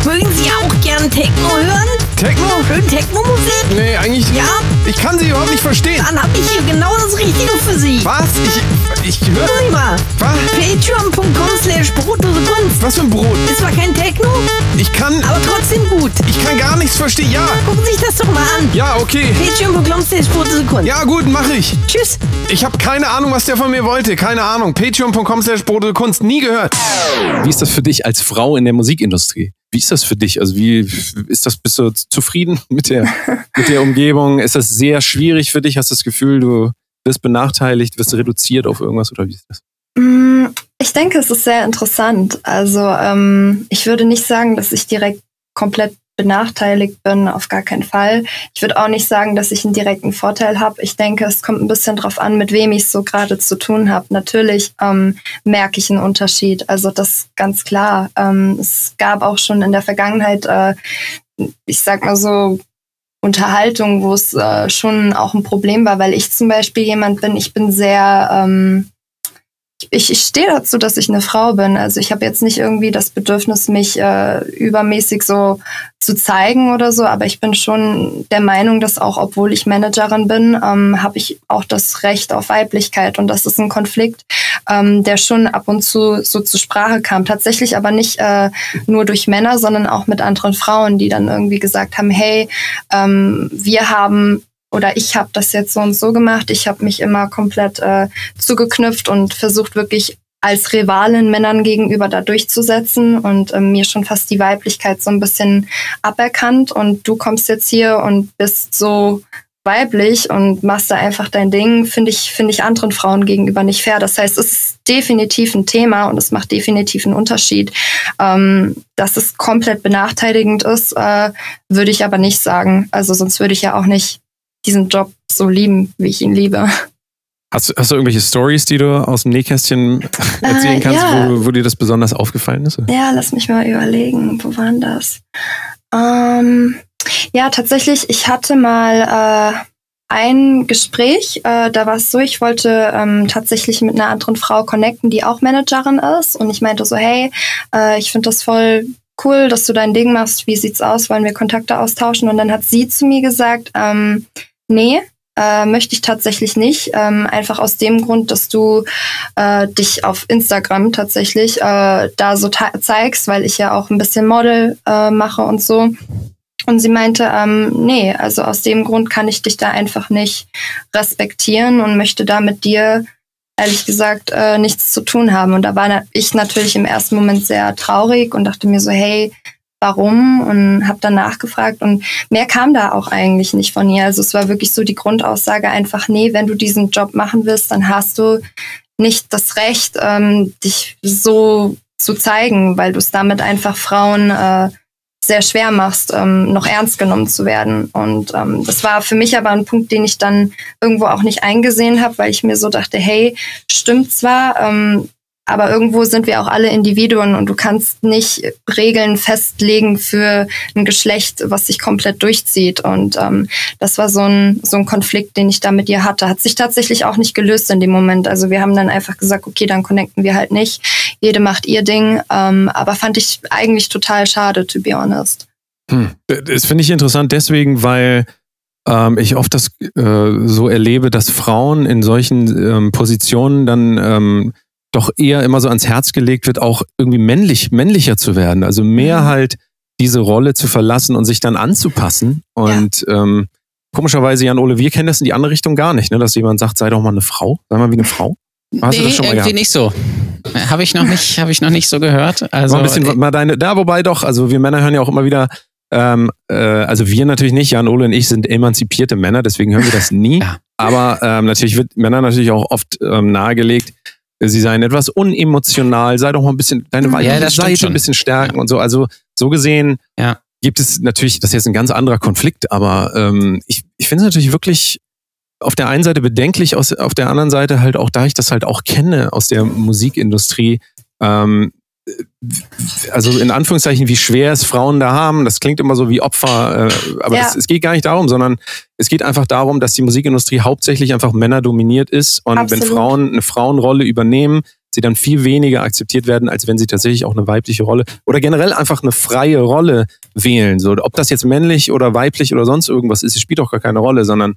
Mögen Sie auch gern Techno hören? Techno? Schön Techno-Musik? Nee, eigentlich. Ja, Ich kann sie überhaupt nicht verstehen. dann habe ich hier genau das Richtige für Sie. Was? Ich, ich höre. Sie mal, Was? patreon.com slash brotlose Kunst. Was für ein Brot? Ist zwar kein Techno, Ich kann. aber trotzdem gut. Ich kann gar nichts verstehen. Ja. Gucken Sie sich das doch mal an. Ja, okay. Patreon.com slash brotlose Kunst. Ja, gut, mache ich. Tschüss. Ich habe keine Ahnung, was der von mir wollte. Keine Ahnung. Patreon.com slash Brote Kunst. Nie gehört. Wie ist das für dich als Frau in der Musikindustrie? Wie ist das für dich? Also wie ist das, bist du zufrieden <laughs> mit der, mit der Umgebung? Ist das sehr schwierig für dich? Hast du das Gefühl, du wirst benachteiligt, wirst reduziert auf irgendwas oder wie ist das? Mm, Ich denke, es ist sehr interessant. Also ähm, ich würde nicht sagen, dass ich direkt komplett benachteiligt bin, auf gar keinen Fall. Ich würde auch nicht sagen, dass ich einen direkten Vorteil habe. Ich denke, es kommt ein bisschen drauf an, mit wem ich so gerade zu tun habe. Natürlich ähm, merke ich einen Unterschied. Also das ganz klar. Ähm, es gab auch schon in der Vergangenheit, äh, ich sag mal so, Unterhaltung, wo es äh, schon auch ein Problem war, weil ich zum Beispiel jemand bin, ich bin sehr, ähm, ich, ich stehe dazu, dass ich eine Frau bin. Also ich habe jetzt nicht irgendwie das Bedürfnis, mich äh, übermäßig so zu zeigen oder so, aber ich bin schon der Meinung, dass auch, obwohl ich Managerin bin, ähm, habe ich auch das Recht auf Weiblichkeit und das ist ein Konflikt, ähm, der schon ab und zu so zur Sprache kam. Tatsächlich aber nicht äh, nur durch Männer, sondern auch mit anderen Frauen, die dann irgendwie gesagt haben, hey, ähm, wir haben oder ich habe das jetzt so und so gemacht. Ich habe mich immer komplett äh, zugeknüpft und versucht wirklich als Rivalin Männern gegenüber da durchzusetzen und ähm, mir schon fast die Weiblichkeit so ein bisschen aberkannt. Und du kommst jetzt hier und bist so weiblich und machst da einfach dein Ding, finde ich, finde ich anderen Frauen gegenüber nicht fair. Das heißt, es ist definitiv ein Thema und es macht definitiv einen Unterschied. Ähm, dass es komplett benachteiligend ist, äh, würde ich aber nicht sagen. Also sonst würde ich ja auch nicht diesen Job so lieben, wie ich ihn liebe. Hast, du- hast du irgendwelche Stories, die du aus dem Nähkästchen erzählen Äh, kannst, ja. wo, wo dir das besonders aufgefallen ist? Ja, lass mich mal überlegen. Wo waren das? Ähm, ja, tatsächlich, ich hatte mal äh, ein Gespräch, äh, da war es so, ich wollte ähm, tatsächlich mit einer anderen Frau connecten, die auch Managerin ist. Und ich meinte so, hey, äh, ich finde das voll cool, dass du dein Ding machst. Wie sieht's aus? Wollen wir Kontakte austauschen? Und dann hat sie zu mir gesagt, ähm, nee, äh, möchte ich tatsächlich nicht. Ähm, einfach aus dem Grund, dass du äh, dich auf Instagram tatsächlich äh, da so zeigst, weil ich ja auch ein bisschen Model äh, mache und so. Und sie meinte, ähm, nee, also aus dem Grund kann ich dich da einfach nicht respektieren und möchte da mit dir ehrlich gesagt äh, nichts zu tun haben. Und da war ich natürlich im ersten Moment sehr traurig und dachte mir so, hey, warum? Und habe dann nachgefragt und mehr kam da auch eigentlich nicht von ihr. Also es war wirklich so die Grundaussage einfach, nee, wenn du diesen Job machen willst, dann hast du nicht das Recht, ähm, dich so zu zeigen, weil du es damit einfach Frauen äh, sehr schwer machst, ähm, noch ernst genommen zu werden. Und ähm, das war für mich aber ein Punkt, den ich dann irgendwo auch nicht eingesehen habe, weil ich mir so dachte, hey, stimmt zwar, ähm, aber irgendwo sind wir auch alle Individuen und du kannst nicht Regeln festlegen für ein Geschlecht, was sich komplett durchzieht. Und ähm, das war so ein, so ein Konflikt, den ich da mit ihr hatte. Hat sich tatsächlich auch nicht gelöst in dem Moment. Also wir haben dann einfach gesagt, okay, dann connecten wir halt nicht. Jede macht ihr Ding. Ähm, aber fand ich eigentlich total schade, to be honest. Hm. Das finde ich interessant deswegen, weil ähm, ich oft das äh, so erlebe, dass Frauen in solchen ähm, Positionen dann ähm, doch eher immer so ans Herz gelegt wird, auch irgendwie männlich, männlicher zu werden. Also mehr Mhm. halt diese Rolle zu verlassen und sich dann anzupassen. Und ähm, komischerweise, Jan Ole, wir kennen das in die andere Richtung gar nicht, ne? dass jemand sagt, sei doch mal eine Frau, sei mal wie eine Frau. Hast du nee, das schon mal irgendwie gehabt? nicht so. Habe ich noch nicht, habe ich noch nicht so gehört. Also mal ein bisschen mal deine, da wobei doch, also wir Männer hören ja auch immer wieder, ähm, äh, also wir natürlich nicht, Jan Ole und ich sind emanzipierte Männer, deswegen hören wir das nie. Ja. Aber ähm, natürlich wird Männern natürlich auch oft ähm, nahegelegt, sie seien etwas unemotional, sei doch mal ein bisschen, deine weibliche Ja, das Seite schon. ein bisschen stärken und so. Also so gesehen Ja. gibt es natürlich, das ist jetzt ein ganz anderer Konflikt, aber ähm, ich, ich finde es natürlich wirklich auf der einen Seite bedenklich, aus, auf der anderen Seite halt auch, da ich das halt auch kenne aus der Musikindustrie, ähm, also in Anführungszeichen, wie schwer es Frauen da haben. Das klingt immer so wie Opfer, äh, aber Ja. das, es geht gar nicht darum, sondern es geht einfach darum, dass die Musikindustrie hauptsächlich einfach männerdominiert ist und Absolut. wenn Frauen eine Frauenrolle übernehmen, sie dann viel weniger akzeptiert werden, als wenn sie tatsächlich auch eine weibliche Rolle oder generell einfach eine freie Rolle wählen. So, ob das jetzt männlich oder weiblich oder sonst irgendwas ist, es spielt doch gar keine Rolle, sondern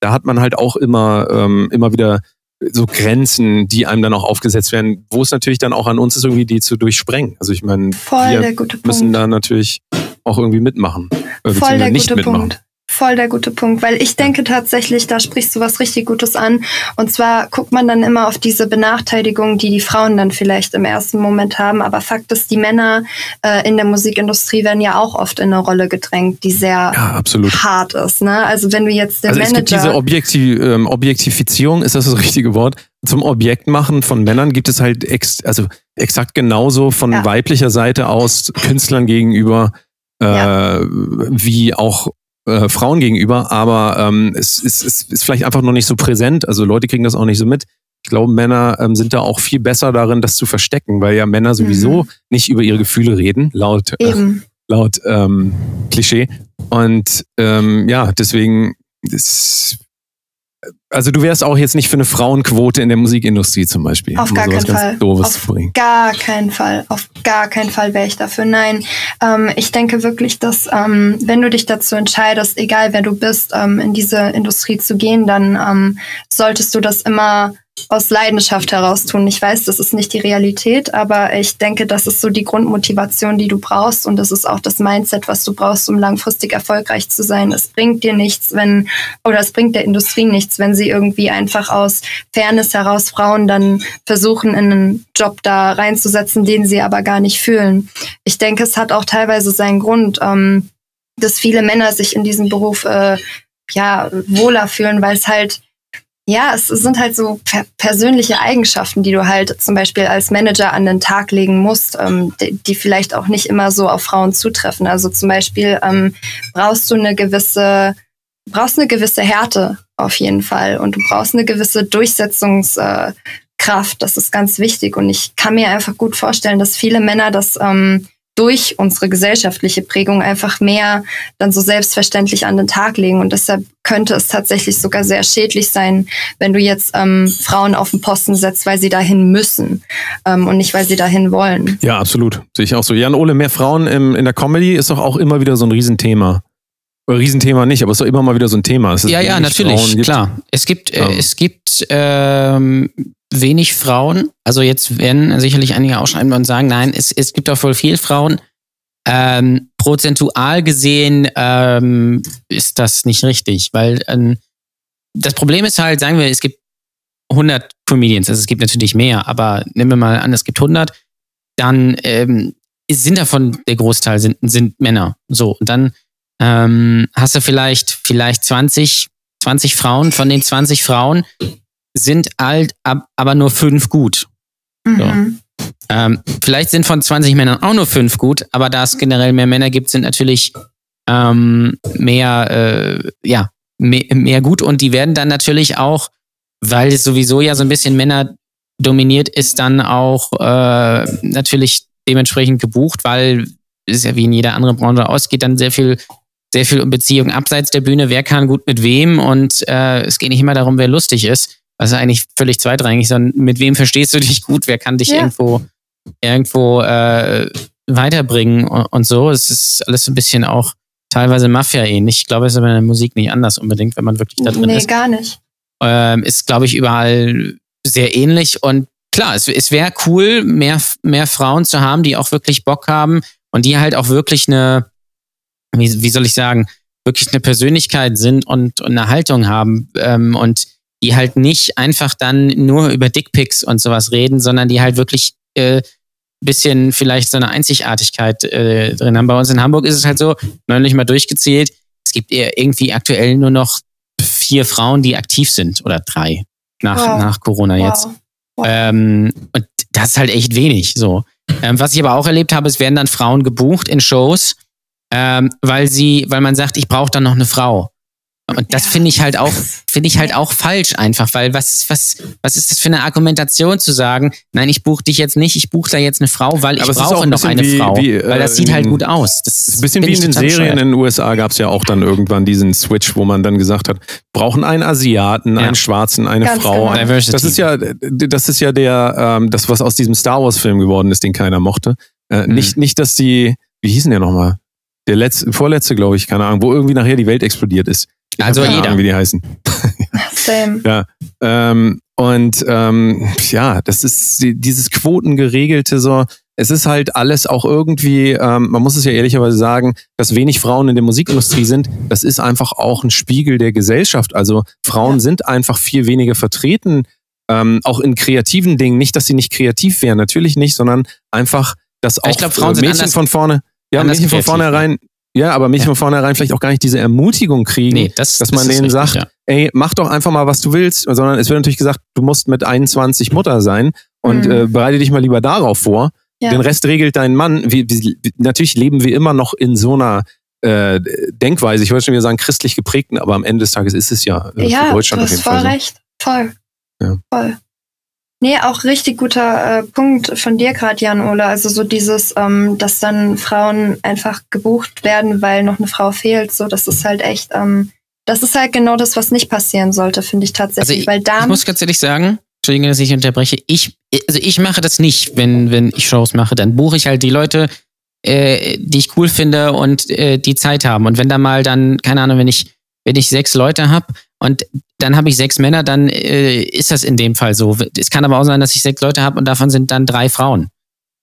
da hat man halt auch immer, ähm, immer wieder so Grenzen, die einem dann auch aufgesetzt werden, wo es natürlich dann auch an uns ist, irgendwie die zu durchsprengen. Also ich meine, wir müssen Punkt. da natürlich auch irgendwie mitmachen. Äh, Voll der nicht gute mitmachen. Punkt. Voll der gute Punkt, weil ich denke tatsächlich, da sprichst du was richtig Gutes an. Und zwar guckt man dann immer auf diese Benachteiligung, die die Frauen dann vielleicht im ersten Moment haben. Aber Fakt ist, die Männer äh, in der Musikindustrie werden ja auch oft in eine Rolle gedrängt, die sehr Ja, hart ist. Ne? Also wenn du jetzt der Also es gibt diese Manager, Objekti ähm, Objektifizierung, ist das das richtige Wort? Zum Objektmachen von Männern gibt es halt ex also exakt genauso von Ja. weiblicher Seite aus Künstlern gegenüber äh, Ja. wie auch äh, Frauen gegenüber, aber ähm, es, es, es ist vielleicht einfach noch nicht so präsent. Also Leute kriegen das auch nicht so mit. Ich glaube, Männer ähm, sind da auch viel besser darin, das zu verstecken, weil ja Männer sowieso nicht über ihre Gefühle reden, laut äh, laut ähm, Klischee. Und ähm, ja, deswegen ist, also du wärst auch jetzt nicht für eine Frauenquote in der Musikindustrie zum Beispiel. Auf um gar keinen Fall. Auf gar keinen Fall, auf gar keinen Fall wäre ich dafür. Nein, ähm, ich denke wirklich, dass ähm, wenn du dich dazu entscheidest, egal wer du bist, ähm, in diese Industrie zu gehen, dann ähm, solltest du das immer aus Leidenschaft heraus tun. Ich weiß, das ist nicht die Realität, aber ich denke, das ist so die Grundmotivation, die du brauchst und das ist auch das Mindset, was du brauchst, um langfristig erfolgreich zu sein. Es bringt dir nichts, wenn oder es bringt der Industrie nichts, wenn sie irgendwie einfach aus Fairness heraus Frauen dann versuchen, in einen Job da reinzusetzen, den sie aber gar nicht fühlen. Ich denke, es hat auch teilweise seinen Grund, ähm, dass viele Männer sich in diesem Beruf äh, ja wohler fühlen, weil es halt ja, es sind halt so per persönliche Eigenschaften, die du halt zum Beispiel als Manager an den Tag legen musst, ähm, die, die vielleicht auch nicht immer so auf Frauen zutreffen. Also zum Beispiel ähm, brauchst du eine gewisse, brauchst eine gewisse Härte auf jeden Fall und du brauchst eine gewisse Durchsetzungskraft. Äh, das ist ganz wichtig und ich kann mir einfach gut vorstellen, dass viele Männer das ähm, durch unsere gesellschaftliche Prägung einfach mehr dann so selbstverständlich an den Tag legen. Und deshalb könnte es tatsächlich sogar sehr schädlich sein, wenn du jetzt ähm, Frauen auf den Posten setzt, weil sie dahin müssen ähm, und nicht, weil sie dahin wollen. Ja, absolut. Sehe ich auch so. Jan Ole, mehr Frauen im, in der Comedy ist doch auch immer wieder so ein Riesenthema. Riesenthema nicht, aber es ist doch immer mal wieder so ein Thema. Ja, ja, natürlich, gibt. klar. Es gibt, äh, Ja. es gibt ähm, wenig Frauen. Also jetzt werden sicherlich einige ausschreiben und sagen, nein, es, es gibt auch voll viel Frauen. Ähm, prozentual gesehen ähm, ist das nicht richtig, weil ähm, das Problem ist halt, sagen wir, es gibt 100 Comedians, also es gibt natürlich mehr, aber nehmen wir mal an, es gibt 100, dann ähm, sind davon der Großteil sind, sind Männer. So, und dann ähm, hast du vielleicht, vielleicht 20, 20 Frauen, von den 20 Frauen sind alt, ab, aber nur fünf gut. Mhm. Ähm, vielleicht sind von 20 Männern auch nur fünf gut, aber da es generell mehr Männer gibt, sind natürlich ähm, mehr, äh, ja, mehr, mehr gut und die werden dann natürlich auch, weil es sowieso ja so ein bisschen Männer dominiert ist, dann auch äh, natürlich dementsprechend gebucht, weil es ja wie in jeder anderen Branche ausgeht, dann sehr viel sehr viel um Beziehungen abseits der Bühne, wer kann gut mit wem und äh, es geht nicht immer darum, wer lustig ist, was eigentlich völlig zweitrangig, sondern mit wem verstehst du dich gut, wer kann dich Ja. irgendwo irgendwo äh, weiterbringen und, und so. Es ist alles ein bisschen auch teilweise Mafia-ähnlich. Ich glaube, es ist aber in der Musik nicht anders unbedingt, wenn man wirklich da drin nee, ist. gar nicht. Ähm, ist, glaube ich, überall sehr ähnlich und klar, es, es wäre cool, mehr, mehr Frauen zu haben, die auch wirklich Bock haben und die halt auch wirklich eine, wie, wie soll ich sagen, wirklich eine Persönlichkeit sind und, und eine Haltung haben ähm, und die halt nicht einfach dann nur über Dickpics und sowas reden, sondern die halt wirklich äh, bisschen vielleicht so eine Einzigartigkeit äh, drin haben. Bei uns in Hamburg ist es halt so, neulich mal durchgezählt, es gibt eher irgendwie aktuell nur noch vier Frauen, die aktiv sind oder drei nach, Wow. nach Corona jetzt. Wow. Ähm, und das ist halt echt wenig. So. Ähm, was ich aber auch erlebt habe, es werden dann Frauen gebucht in Shows, ähm, weil sie, weil man sagt, ich brauche dann noch eine Frau. Und das Ja. finde ich halt auch, <laughs> finde ich halt auch falsch einfach, weil was, was, was ist das für eine Argumentation zu sagen, nein, ich buche dich jetzt nicht, ich buche da jetzt eine Frau, weil ich Aber auch brauche ein noch eine wie- Frau. wie, weil das äh, sieht halt gut aus. Das ist ein bisschen wie ich in den Serien bescheuert. in den USA gab es ja auch dann irgendwann diesen Switch, wo man dann gesagt hat, brauchen einen Asiaten, Ja. einen Schwarzen, eine Ganz Frau. genau. Diversity. Das ist ja, das ist ja der, ähm, das was aus diesem Star Wars Film geworden ist, den keiner mochte. Äh, Mhm. Nicht, nicht, dass die, wie hießen der nochmal? Der letzte, vorletzte, glaube ich, keine Ahnung, wo irgendwie nachher die Welt explodiert ist. Ich Also keine jeder. Ahnung, wie die heißen. <laughs> Same. Ähm, und ähm, ja, das ist die- dieses Quotengeregelte so. Es ist halt alles auch irgendwie, ähm, man muss es ja ehrlicherweise sagen, dass wenig Frauen in der Musikindustrie sind. Das ist einfach auch ein Spiegel der Gesellschaft. Also Frauen sind einfach viel weniger vertreten, ähm, auch in kreativen Dingen. Nicht, dass sie nicht kreativ wären, natürlich nicht, sondern einfach, dass auch Ich glaub, Frauen äh, sind Mädchen anders- von vorne, ja, Mädchen von kreativ, vornherein, ja, aber Mädchen Ja. von vornherein vielleicht auch gar nicht diese Ermutigung kriegen, Nee, das, dass das man ist denen richtig, sagt, ja. ey, mach doch einfach mal, was du willst, sondern es wird natürlich gesagt, du musst mit 21 Mutter sein und Mhm. äh, bereite dich mal lieber darauf vor. Ja. Den Rest regelt dein Mann. Wir, wir, natürlich leben wir immer noch in so einer äh, Denkweise, ich wollte schon wieder sagen, christlich geprägten, aber am Ende des Tages ist es ja äh, Ja, für du Deutschland auf hast jeden voll Fall so. recht. Voll. Ja. Voll. Nee, auch richtig guter äh, Punkt von dir gerade, Jan Ole. Also so dieses, ähm, dass dann Frauen einfach gebucht werden, weil noch eine Frau fehlt. So, das ist halt echt, ähm, das ist halt genau das, was nicht passieren sollte, finde ich tatsächlich. Also ich, weil da ich muss ganz ehrlich sagen, Entschuldigung, dass ich unterbreche, ich, also ich mache das nicht, wenn, wenn ich Shows mache, dann buche ich halt die Leute, äh, die ich cool finde und äh, die Zeit haben. Und wenn da mal dann, keine Ahnung, wenn ich, wenn ich sechs Leute habe und dann habe ich sechs Männer, dann äh, ist das in dem Fall so. Es kann aber auch sein, dass ich sechs Leute habe und davon sind dann drei Frauen.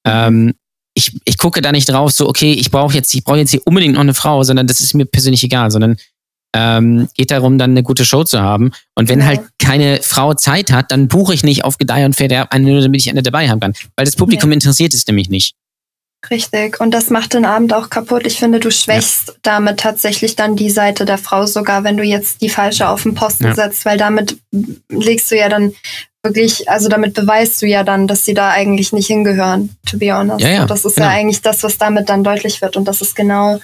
Ähm, ich, ich gucke da nicht drauf, so, okay, ich brauche jetzt, ich brauche jetzt hier unbedingt noch eine Frau, sondern das ist mir persönlich egal, sondern ähm, geht darum, dann eine gute Show zu haben. Und wenn Ja. halt keine Frau Zeit hat, dann buche ich nicht auf Gedeih und Verderb eine, nur damit ich eine dabei haben kann. Weil das Publikum interessiert es nämlich nicht. Richtig. Und das macht den Abend auch kaputt. Ich finde, du schwächst damit tatsächlich dann die Seite der Frau sogar, wenn du jetzt die falsche auf den Posten Ja. setzt, weil damit legst du ja dann wirklich, also damit beweist du ja dann, dass sie da eigentlich nicht hingehören, to be honest. Ja, ja, Und das ist genau. ja eigentlich das, was damit dann deutlich wird. Und das ist genau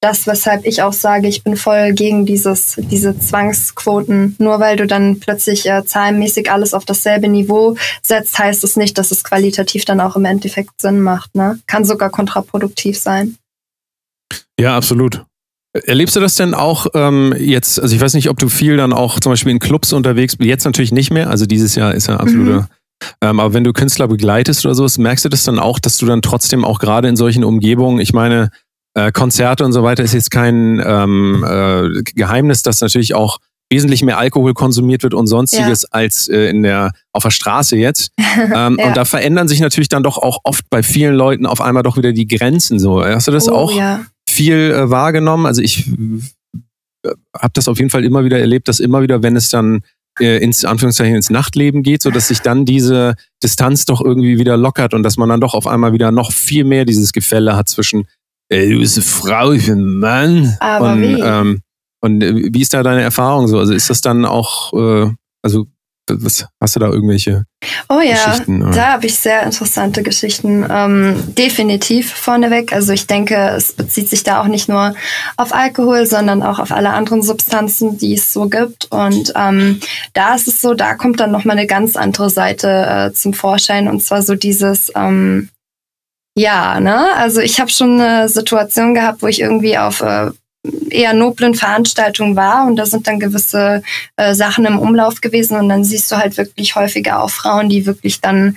das, weshalb ich auch sage, ich bin voll gegen dieses, diese Zwangsquoten. Nur weil du dann plötzlich äh, zahlenmäßig alles auf dasselbe Niveau setzt, heißt es nicht, dass es qualitativ dann auch im Endeffekt Sinn macht. Ne? Kann sogar kontraproduktiv sein. Ja, absolut. Erlebst du das denn auch ähm, jetzt, also ich weiß nicht, ob du viel dann auch zum Beispiel in Clubs unterwegs bist, jetzt natürlich nicht mehr, also dieses Jahr ist ja absolute, ähm, aber wenn du Künstler begleitest oder so, merkst du das dann auch, dass du dann trotzdem auch gerade in solchen Umgebungen, ich meine, äh, Konzerte und so weiter ist jetzt kein ähm, äh, Geheimnis, dass natürlich auch wesentlich mehr Alkohol konsumiert wird und sonstiges als äh, in der auf der Straße jetzt. <laughs> Ähm, Ja. Und da verändern sich natürlich dann doch auch oft bei vielen Leuten auf einmal doch wieder die Grenzen so. Hast du das oh, auch Ja. viel äh, wahrgenommen. Also ich äh, habe das auf jeden Fall immer wieder erlebt, dass immer wieder, wenn es dann äh, ins Anführungszeichen ins Nachtleben geht, so dass sich dann diese Distanz doch irgendwie wieder lockert und dass man dann doch auf einmal wieder noch viel mehr dieses Gefälle hat zwischen äh, du bist eine Frau, ich bin ein Mann. Aber und wie? ähm, und äh, wie ist da deine Erfahrung so? Also ist das dann auch, äh, also Was, hast du da irgendwelche Oh ja, da habe ich sehr interessante Geschichten. Ähm, definitiv vorneweg. Also ich denke, es bezieht sich da auch nicht nur auf Alkohol, sondern auch auf alle anderen Substanzen, die es so gibt. Und ähm, da ist es so, da kommt dann nochmal eine ganz andere Seite äh, zum Vorschein. Und zwar so dieses, ähm, ja, ne? Also ich habe schon eine Situation gehabt, wo ich irgendwie auf äh, eher noblen Veranstaltungen war und da sind dann gewisse äh, Sachen im Umlauf gewesen und dann siehst du halt wirklich häufiger auch Frauen, die wirklich dann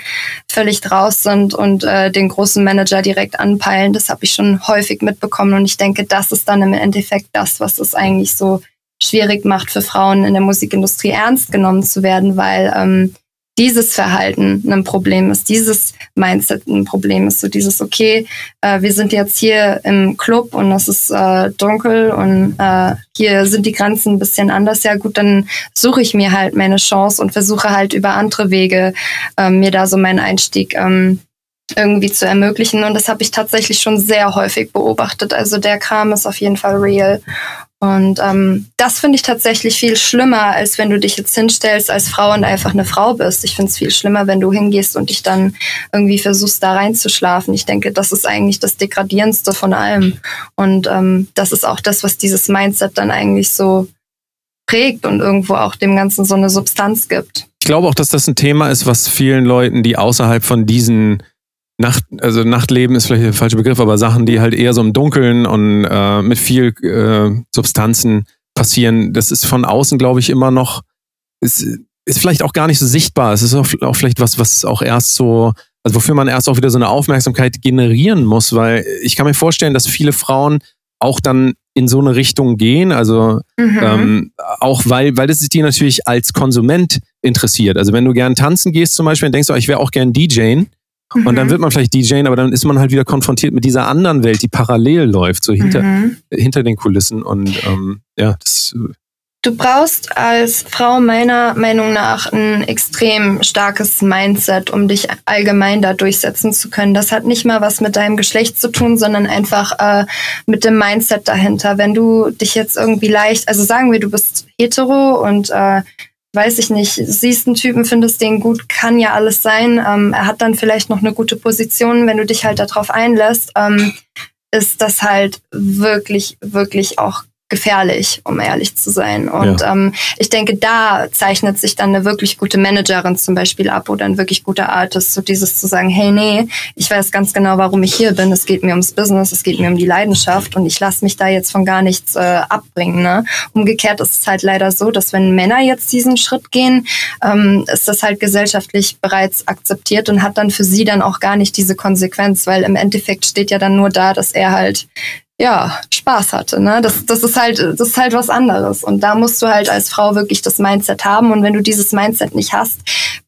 völlig draus sind und äh, den großen Manager direkt anpeilen. Das habe ich schon häufig mitbekommen und ich denke, das ist dann im Endeffekt das, was es eigentlich so schwierig macht für Frauen in der Musikindustrie ernst genommen zu werden, weil ähm, dieses Verhalten ein Problem ist, dieses Mindset ein Problem ist, so dieses, okay, äh, wir sind jetzt hier im Club und es ist äh, dunkel und äh, hier sind die Grenzen ein bisschen anders, ja gut, dann suche ich mir halt meine Chance und versuche halt über andere Wege äh, mir da so meinen Einstieg ähm, irgendwie zu ermöglichen. Und das habe ich tatsächlich schon sehr häufig beobachtet. Also der Kram ist auf jeden Fall real. Und ähm, das finde ich tatsächlich viel schlimmer, als wenn du dich jetzt hinstellst als Frau und einfach eine Frau bist. Ich finde es viel schlimmer, wenn du hingehst und dich dann irgendwie versuchst, da reinzuschlafen. Ich denke, das ist eigentlich das Degradierendste von allem. Und ähm, das ist auch das, was dieses Mindset dann eigentlich so prägt und irgendwo auch dem Ganzen so eine Substanz gibt. Ich glaube auch, dass das ein Thema ist, was vielen Leuten, die außerhalb von diesen Nacht, also Nachtleben ist vielleicht der falsche Begriff, aber Sachen, die halt eher so im Dunkeln und äh, mit viel äh, Substanzen passieren, das ist von außen, glaube ich, immer noch, ist, ist vielleicht auch gar nicht so sichtbar. Es ist auch, auch vielleicht was, was auch erst so, also wofür man erst auch wieder so eine Aufmerksamkeit generieren muss, weil ich kann mir vorstellen, dass viele Frauen auch dann in so eine Richtung gehen, also Mhm. ähm, auch weil, weil das ist die natürlich als Konsument interessiert. Also wenn du gern tanzen gehst zum Beispiel, dann denkst du, ich wäre auch gern DJen. Und dann Mhm. wird man vielleicht DJen, aber dann ist man halt wieder konfrontiert mit dieser anderen Welt, die parallel läuft, so hinter, Mhm. hinter den Kulissen. Und ähm, ja, das Du brauchst als Frau meiner Meinung nach ein extrem starkes Mindset, um dich allgemein da durchsetzen zu können. Das hat nicht mal was mit deinem Geschlecht zu tun, sondern einfach äh, mit dem Mindset dahinter. Wenn du dich jetzt irgendwie leicht, also sagen wir, du bist hetero und äh, weiß ich nicht, siehst einen Typen, findest den gut, kann ja alles sein. Ähm, er hat dann vielleicht noch eine gute Position, wenn du dich halt darauf einlässt, ähm, ist das halt wirklich, wirklich auch gefährlich, um ehrlich zu sein. Und ähm, ich denke, da zeichnet sich dann eine wirklich gute Managerin zum Beispiel ab oder ein wirklich guter Artist, so dieses zu sagen, hey, nee, ich weiß ganz genau, warum ich hier bin. Es geht mir ums Business, es geht mir um die Leidenschaft und ich lasse mich da jetzt von gar nichts äh, abbringen. Ne? Umgekehrt ist es halt leider so, dass wenn Männer jetzt diesen Schritt gehen, ähm, ist das halt gesellschaftlich bereits akzeptiert und hat dann für sie dann auch gar nicht diese Konsequenz, weil im Endeffekt steht ja dann nur da, dass er halt ja, Spaß hatte. Ne? Das, das, ist halt, das ist halt was anderes. Und da musst du halt als Frau wirklich das Mindset haben. Und wenn du dieses Mindset nicht hast,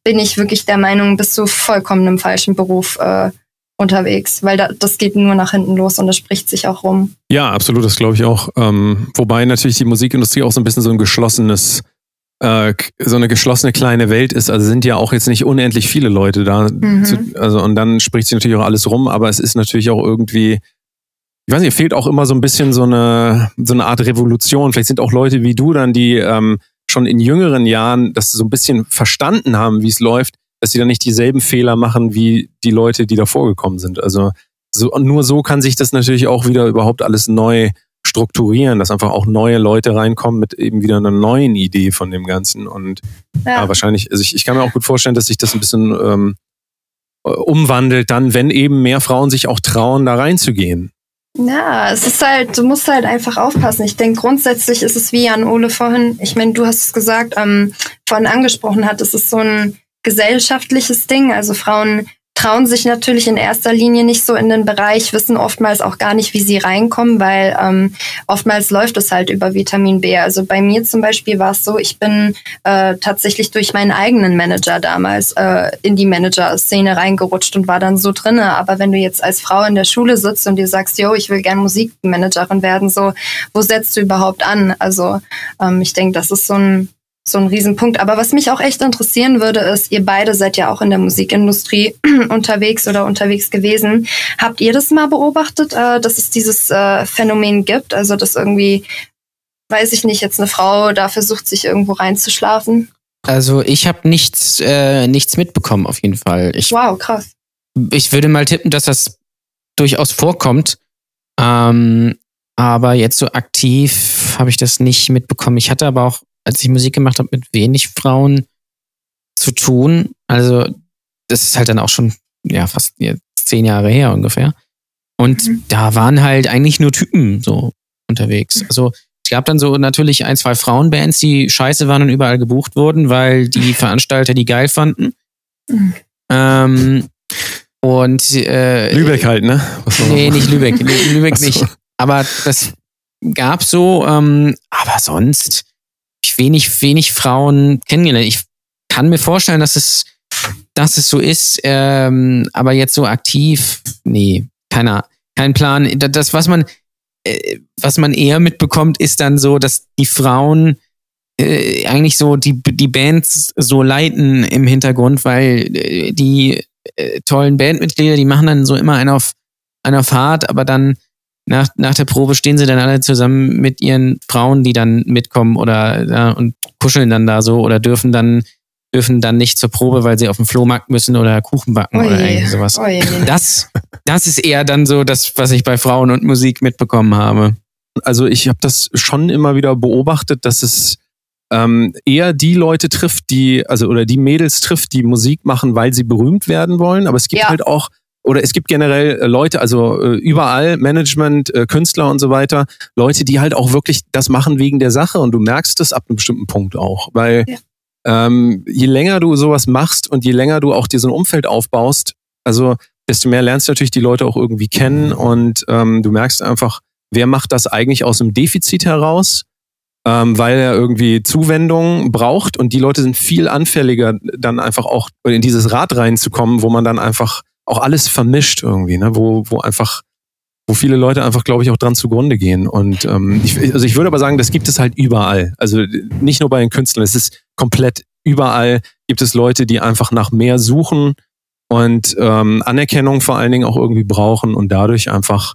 bin ich wirklich der Meinung, bist du vollkommen im falschen Beruf äh, unterwegs. Weil da, das geht nur nach hinten los und das spricht sich auch rum. Ja, absolut, das glaube ich auch. Ähm, wobei natürlich die Musikindustrie auch so ein bisschen so ein geschlossenes, äh, so eine geschlossene kleine Welt ist. Also sind ja auch jetzt nicht unendlich viele Leute da. Mhm. Zu, also und dann spricht sich natürlich auch alles rum, aber es ist natürlich auch irgendwie, ich weiß nicht, fehlt auch immer so ein bisschen so eine, so eine Art Revolution. Vielleicht sind auch Leute wie du dann, die ähm, schon in jüngeren Jahren das so ein bisschen verstanden haben, wie es läuft, dass sie dann nicht dieselben Fehler machen wie die Leute, die davor gekommen sind. Also so, und nur so kann sich das natürlich auch wieder überhaupt alles neu strukturieren, dass einfach auch neue Leute reinkommen mit eben wieder einer neuen Idee von dem Ganzen. Und ja, Ja, wahrscheinlich, also ich, ich kann mir auch gut vorstellen, dass sich das ein bisschen ähm, äh, umwandelt dann, wenn eben mehr Frauen sich auch trauen, da reinzugehen. Ja, es ist halt, du musst halt einfach aufpassen. Ich denke, grundsätzlich ist es wie Jan Ole vorhin, ich meine, du hast es gesagt, ähm, vorhin angesprochen hat, es ist so ein gesellschaftliches Ding. Also Frauen trauen sich natürlich in erster Linie nicht so in den Bereich, wissen oftmals auch gar nicht, wie sie reinkommen, weil ähm, oftmals läuft es halt über Vitamin B. Also bei mir zum Beispiel war es so, ich bin äh, tatsächlich durch meinen eigenen Manager damals äh, in die Manager-Szene reingerutscht und war dann so drinne. Aber wenn du jetzt als Frau in der Schule sitzt und dir sagst, yo, ich will gern Musikmanagerin werden, so, wo setzt du überhaupt an? Also ähm, ich denke, das ist so ein so ein Riesenpunkt. Aber was mich auch echt interessieren würde, ist, ihr beide seid ja auch in der Musikindustrie <clears throat> unterwegs oder unterwegs gewesen. Habt ihr das mal beobachtet, äh, dass es dieses äh, Phänomen gibt? Also, dass irgendwie, weiß ich nicht, jetzt eine Frau da versucht, sich irgendwo reinzuschlafen? Also ich habe nichts, äh, nichts mitbekommen auf jeden Fall. Ich, Wow, krass. ich würde mal tippen, dass das durchaus vorkommt. Ähm, aber jetzt so aktiv habe ich das nicht mitbekommen. Ich hatte aber auch, als ich Musik gemacht habe, mit wenig Frauen zu tun. Also das ist halt dann auch schon ja fast zehn Jahre her ungefähr. Und Mhm. da waren halt eigentlich nur Typen so unterwegs. Also es gab dann so natürlich ein, zwei Frauenbands, die scheiße waren und überall gebucht wurden, weil die <laughs> Veranstalter die geil fanden. Mhm. Ähm, und äh, Lübeck halt, ne? Nee, nicht Lübeck. <laughs> Lü- Lübeck so. nicht. Aber das gab so, ähm, aber sonst ich wenig, wenig Frauen kennengelernt. Ich kann mir vorstellen, dass es, dass es so ist, ähm, aber jetzt so aktiv, nee, keiner, kein Plan. Da- Das, was man, äh, was man eher mitbekommt, ist dann so, dass die Frauen äh, eigentlich so die, die Bands so leiten im Hintergrund, weil äh, die äh, tollen Bandmitglieder, die machen dann so immer einen auf, einen auf hart, aber dann nach, nach der Probe stehen sie dann alle zusammen mit ihren Frauen, die dann mitkommen oder ja, und kuscheln dann da so oder dürfen dann dürfen dann nicht zur Probe, weil sie auf den Flohmarkt müssen oder Kuchen backen oder irgendwie sowas. Oje. Das, das ist eher dann so das, was ich bei Frauen und Musik mitbekommen habe. also ich habe das schon immer wieder beobachtet, dass es ähm, eher die Leute trifft, die, also oder die Mädels trifft, die Musik machen, weil sie berühmt werden wollen. Aber es gibt Ja. halt auch, oder es gibt generell äh, Leute, also äh, überall, Management, äh, Künstler und so weiter, Leute, die halt auch wirklich das machen wegen der Sache. Und du merkst es ab einem bestimmten Punkt auch. Weil Ja. ähm, je länger du sowas machst und je länger du auch dir so ein Umfeld aufbaust, also desto mehr lernst du natürlich die Leute auch irgendwie kennen. Und ähm, du merkst einfach, wer macht das eigentlich aus dem Defizit heraus, ähm, weil er irgendwie Zuwendung braucht. Und die Leute sind viel anfälliger, dann einfach auch in dieses Rad reinzukommen, wo man dann einfach auch alles vermischt irgendwie, ne? wo, wo einfach, wo viele Leute einfach, glaube ich, auch dran zugrunde gehen. Und ähm, ich, also ich würde aber sagen, das gibt es halt überall. Also nicht nur bei den Künstlern, es ist komplett überall gibt es Leute, die einfach nach mehr suchen und ähm, Anerkennung vor allen Dingen auch irgendwie brauchen und dadurch einfach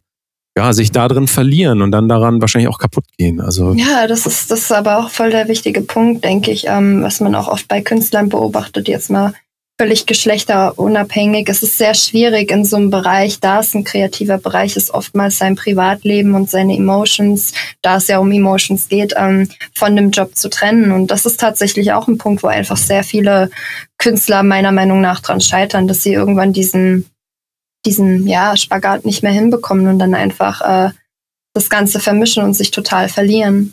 ja, sich da drin verlieren und dann daran wahrscheinlich auch kaputt gehen. Also Ja, das ist, das ist aber auch voll der wichtige Punkt, denke ich, ähm, was man auch oft bei Künstlern beobachtet, jetzt mal völlig geschlechterunabhängig. Es ist sehr schwierig in so einem Bereich, da es ein kreativer Bereich ist, oftmals sein Privatleben und seine Emotions, da es ja um Emotions geht, ähm, von dem Job zu trennen. Und das ist tatsächlich auch ein Punkt, wo einfach sehr viele Künstler meiner Meinung nach dran scheitern, dass sie irgendwann diesen, diesen ja, Spagat nicht mehr hinbekommen und dann einfach äh, das Ganze vermischen und sich total verlieren.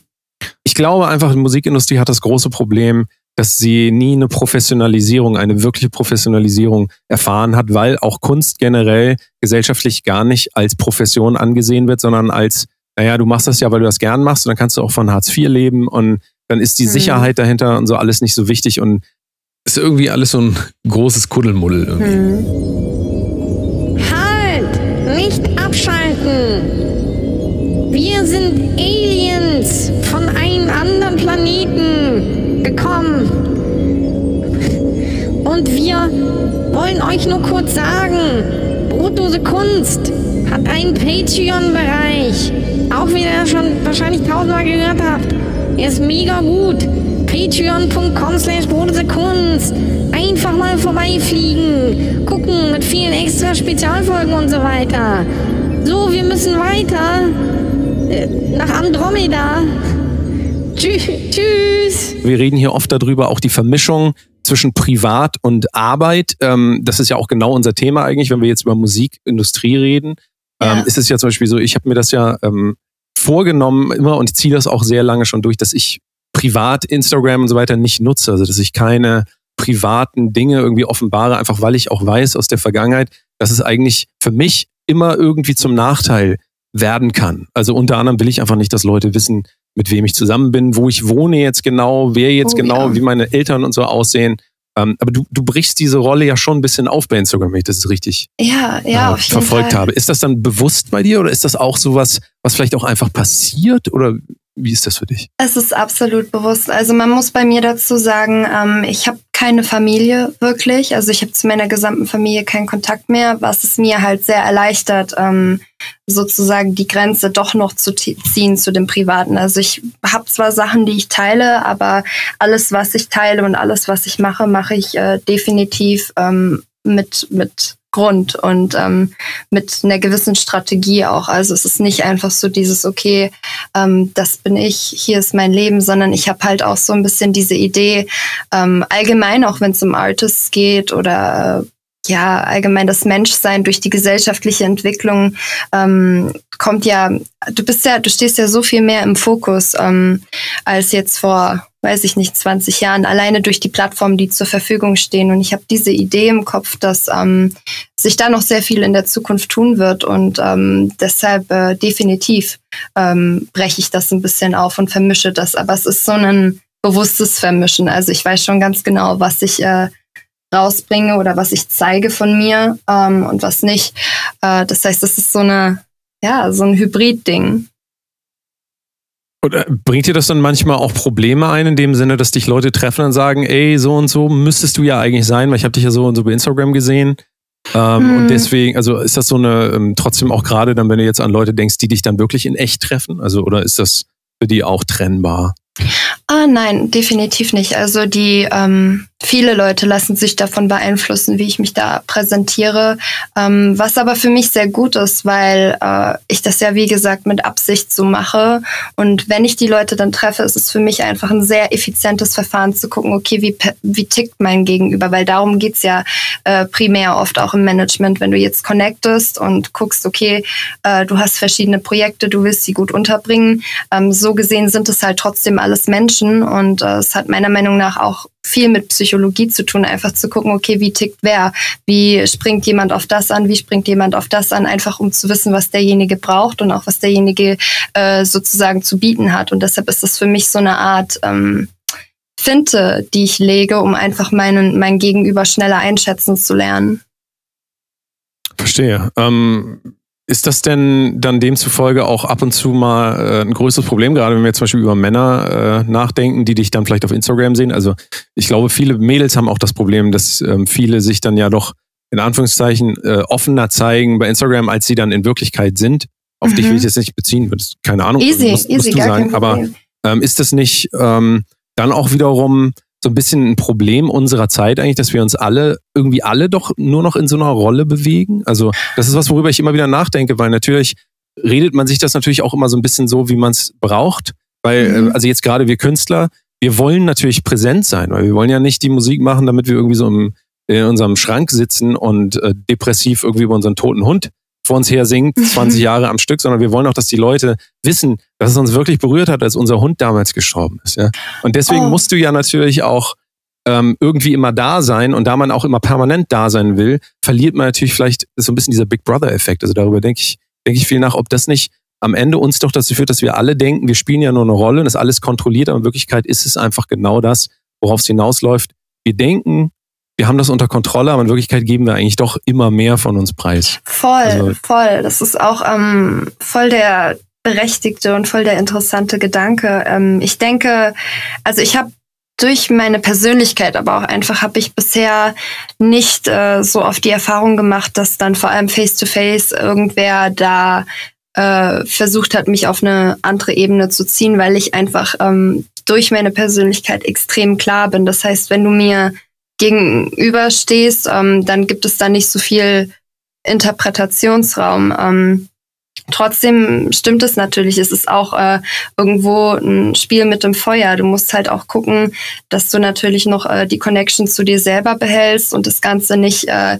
ich glaube einfach, die Musikindustrie hat das große Problem, dass sie nie eine Professionalisierung, eine wirkliche Professionalisierung erfahren hat, weil auch Kunst generell gesellschaftlich gar nicht als Profession angesehen wird, sondern als, naja, du machst das ja, weil du das gern machst und dann kannst du auch von Hartz IV leben und dann ist die Hm. Sicherheit dahinter und so alles nicht so wichtig und Ist irgendwie alles so ein großes Kuddelmuddel irgendwie. Halt! Nicht abschalten! Wir sind Aliens Planeten gekommen. Und wir wollen euch nur kurz sagen, Brotdose Kunst hat einen Patreon-Bereich. Auch wie ihr schon wahrscheinlich tausendmal gehört habt. Er ist mega gut. Patreon.com slash Brotdose Kunst. Einfach mal vorbeifliegen. Gucken mit vielen extra Spezialfolgen und so weiter. So, wir müssen weiter. Äh, nach Andromeda. Tschü tschüss. wir reden hier oft darüber, auch die Vermischung zwischen Privat und Arbeit. Ähm, das ist ja auch genau unser Thema eigentlich, wenn wir jetzt über Musikindustrie reden. Ja. Ähm, ist es ja zum Beispiel so, ich habe mir das ja ähm, vorgenommen immer und ziehe das auch sehr lange schon durch, dass ich privat Instagram und so weiter nicht nutze. Also dass ich keine privaten Dinge irgendwie offenbare, einfach weil ich auch weiß aus der Vergangenheit, dass es eigentlich für mich immer irgendwie zum Nachteil werden kann. Also unter anderem will ich einfach nicht, dass Leute wissen, mit wem ich zusammen bin, wo ich wohne jetzt genau, wer jetzt Oh, genau, ja. wie meine Eltern und so aussehen. Ähm, aber du, du brichst diese Rolle ja schon ein bisschen auf bei Instagram, wenn ich das richtig Ja, ja, äh, verfolgt Fall. habe. Ist das dann bewusst bei dir oder ist das auch sowas, was vielleicht auch einfach passiert oder wie ist das für dich? Es ist absolut bewusst. Also man muss bei mir dazu sagen, ähm, ich habe keine Familie wirklich. Also ich habe zu meiner gesamten Familie keinen Kontakt mehr, was es mir halt sehr erleichtert, ähm, sozusagen die Grenze doch noch zu ziehen zu dem Privaten. Also ich habe zwar Sachen, die ich teile, aber alles, was ich teile und alles, was ich mache, mache ich äh, definitiv ähm, mit, mit Grund und ähm, mit einer gewissen Strategie auch. Also es ist nicht einfach so dieses, okay, ähm, das bin ich, hier ist mein Leben, sondern ich habe halt auch so ein bisschen diese Idee, ähm, allgemein auch wenn es um Artists geht oder ja, allgemein das Menschsein durch die gesellschaftliche Entwicklung ähm, kommt ja, du bist ja, du stehst ja so viel mehr im Fokus ähm, als jetzt vor, weiß ich nicht, 20 Jahren, alleine durch die Plattformen, die zur Verfügung stehen. Und ich habe diese Idee im Kopf, dass ähm, sich da noch sehr viel in der Zukunft tun wird. Und ähm, deshalb äh, definitiv ähm, breche ich das ein bisschen auf und vermische das. Aber es ist so ein bewusstes Vermischen. Also ich weiß schon ganz genau, was ich äh, rausbringe oder was ich zeige von mir ähm, und was nicht. Äh, das heißt, das ist so eine, ja, so ein Hybrid-Ding. Oder äh, bringt dir das dann manchmal auch Probleme ein, in dem Sinne, dass dich Leute treffen und sagen, ey, so und so müsstest du ja eigentlich sein, weil ich habe dich ja so und so bei Instagram gesehen. Ähm, hm. Und deswegen, also ist das so eine, ähm, trotzdem auch gerade dann, wenn du jetzt an Leute denkst, die dich dann wirklich in echt treffen? Also, oder ist das für die auch trennbar? Ah, nein, definitiv nicht. Also die ähm, viele Leute lassen sich davon beeinflussen, wie ich mich da präsentiere, ähm, was aber für mich sehr gut ist, weil äh, ich das ja wie gesagt mit Absicht so mache. Und wenn ich die Leute dann treffe, ist es für mich einfach ein sehr effizientes Verfahren zu gucken, okay, wie wie tickt mein Gegenüber, weil darum geht's ja äh, primär oft auch im Management, wenn du jetzt connectest und guckst, okay, äh, du hast verschiedene Projekte, du willst sie gut unterbringen. Ähm, so gesehen sind es halt trotzdem alles Menschen und äh, es hat meiner Meinung nach auch viel mit Psychologie zu tun, einfach zu gucken, okay, wie tickt wer? Wie springt jemand auf das an? Wie springt jemand auf das an? Einfach um zu wissen, was derjenige braucht und auch was derjenige äh, sozusagen zu bieten hat. Und deshalb ist das für mich so eine Art ähm, Finte, die ich lege, um einfach meinen, mein Gegenüber schneller einschätzen zu lernen. Verstehe. Ähm, ist das denn dann demzufolge auch ab und zu mal äh, ein größeres Problem, gerade wenn wir zum Beispiel über Männer äh, nachdenken, die dich dann vielleicht auf Instagram sehen? Also ich glaube, viele Mädels haben auch das Problem, dass ähm, viele sich dann ja doch in Anführungszeichen äh, offener zeigen bei Instagram, als sie dann in Wirklichkeit sind. Auf mhm. dich will ich jetzt nicht beziehen, keine Ahnung. Easy, musst, musst easy, du sagen. Aber ähm, ist das nicht ähm, dann auch wiederum so ein bisschen ein Problem unserer Zeit eigentlich, dass wir uns alle, irgendwie alle doch nur noch in so einer Rolle bewegen. Also das ist was, worüber ich immer wieder nachdenke, weil natürlich redet man sich das natürlich auch immer so ein bisschen so, wie man es braucht. Weil, mhm. Äh, also jetzt gerade wir Künstler, wir wollen natürlich präsent sein, weil wir wollen ja nicht die Musik machen, damit wir irgendwie so im, in unserem Schrank sitzen und äh, depressiv irgendwie über unseren toten Hund vor uns her singt, 20 Jahre am Stück, sondern wir wollen auch, dass die Leute wissen, dass es uns wirklich berührt hat, als unser Hund damals gestorben ist. Ja? Und deswegen oh. musst du ja natürlich auch ähm, irgendwie immer da sein und da man auch immer permanent da sein will, verliert man natürlich vielleicht so ein bisschen dieser Big Brother-Effekt. Also darüber denke ich, denke ich viel nach, ob das nicht am Ende uns doch dazu führt, dass wir alle denken, wir spielen ja nur eine Rolle und ist alles kontrolliert, aber in Wirklichkeit ist es einfach genau das, worauf es hinausläuft. Wir denken, wir haben das unter Kontrolle, aber in Wirklichkeit geben wir eigentlich doch immer mehr von uns preis. Voll, also, voll. Das ist auch ähm, voll der berechtigte und voll der interessante Gedanke. Ähm, ich denke, also ich habe durch meine Persönlichkeit, aber auch einfach habe ich bisher nicht äh, so oft die Erfahrung gemacht, dass dann vor allem face-to-face -face irgendwer da äh, versucht hat, mich auf eine andere Ebene zu ziehen, weil ich einfach ähm, durch meine Persönlichkeit extrem klar bin. Das heißt, wenn du mir gegenüberstehst, ähm, dann gibt es da nicht so viel Interpretationsraum. Ähm, trotzdem stimmt es natürlich. Es ist auch äh, irgendwo ein Spiel mit dem Feuer. Du musst halt auch gucken, dass du natürlich noch äh, die Connection zu dir selber behältst und das Ganze nicht äh,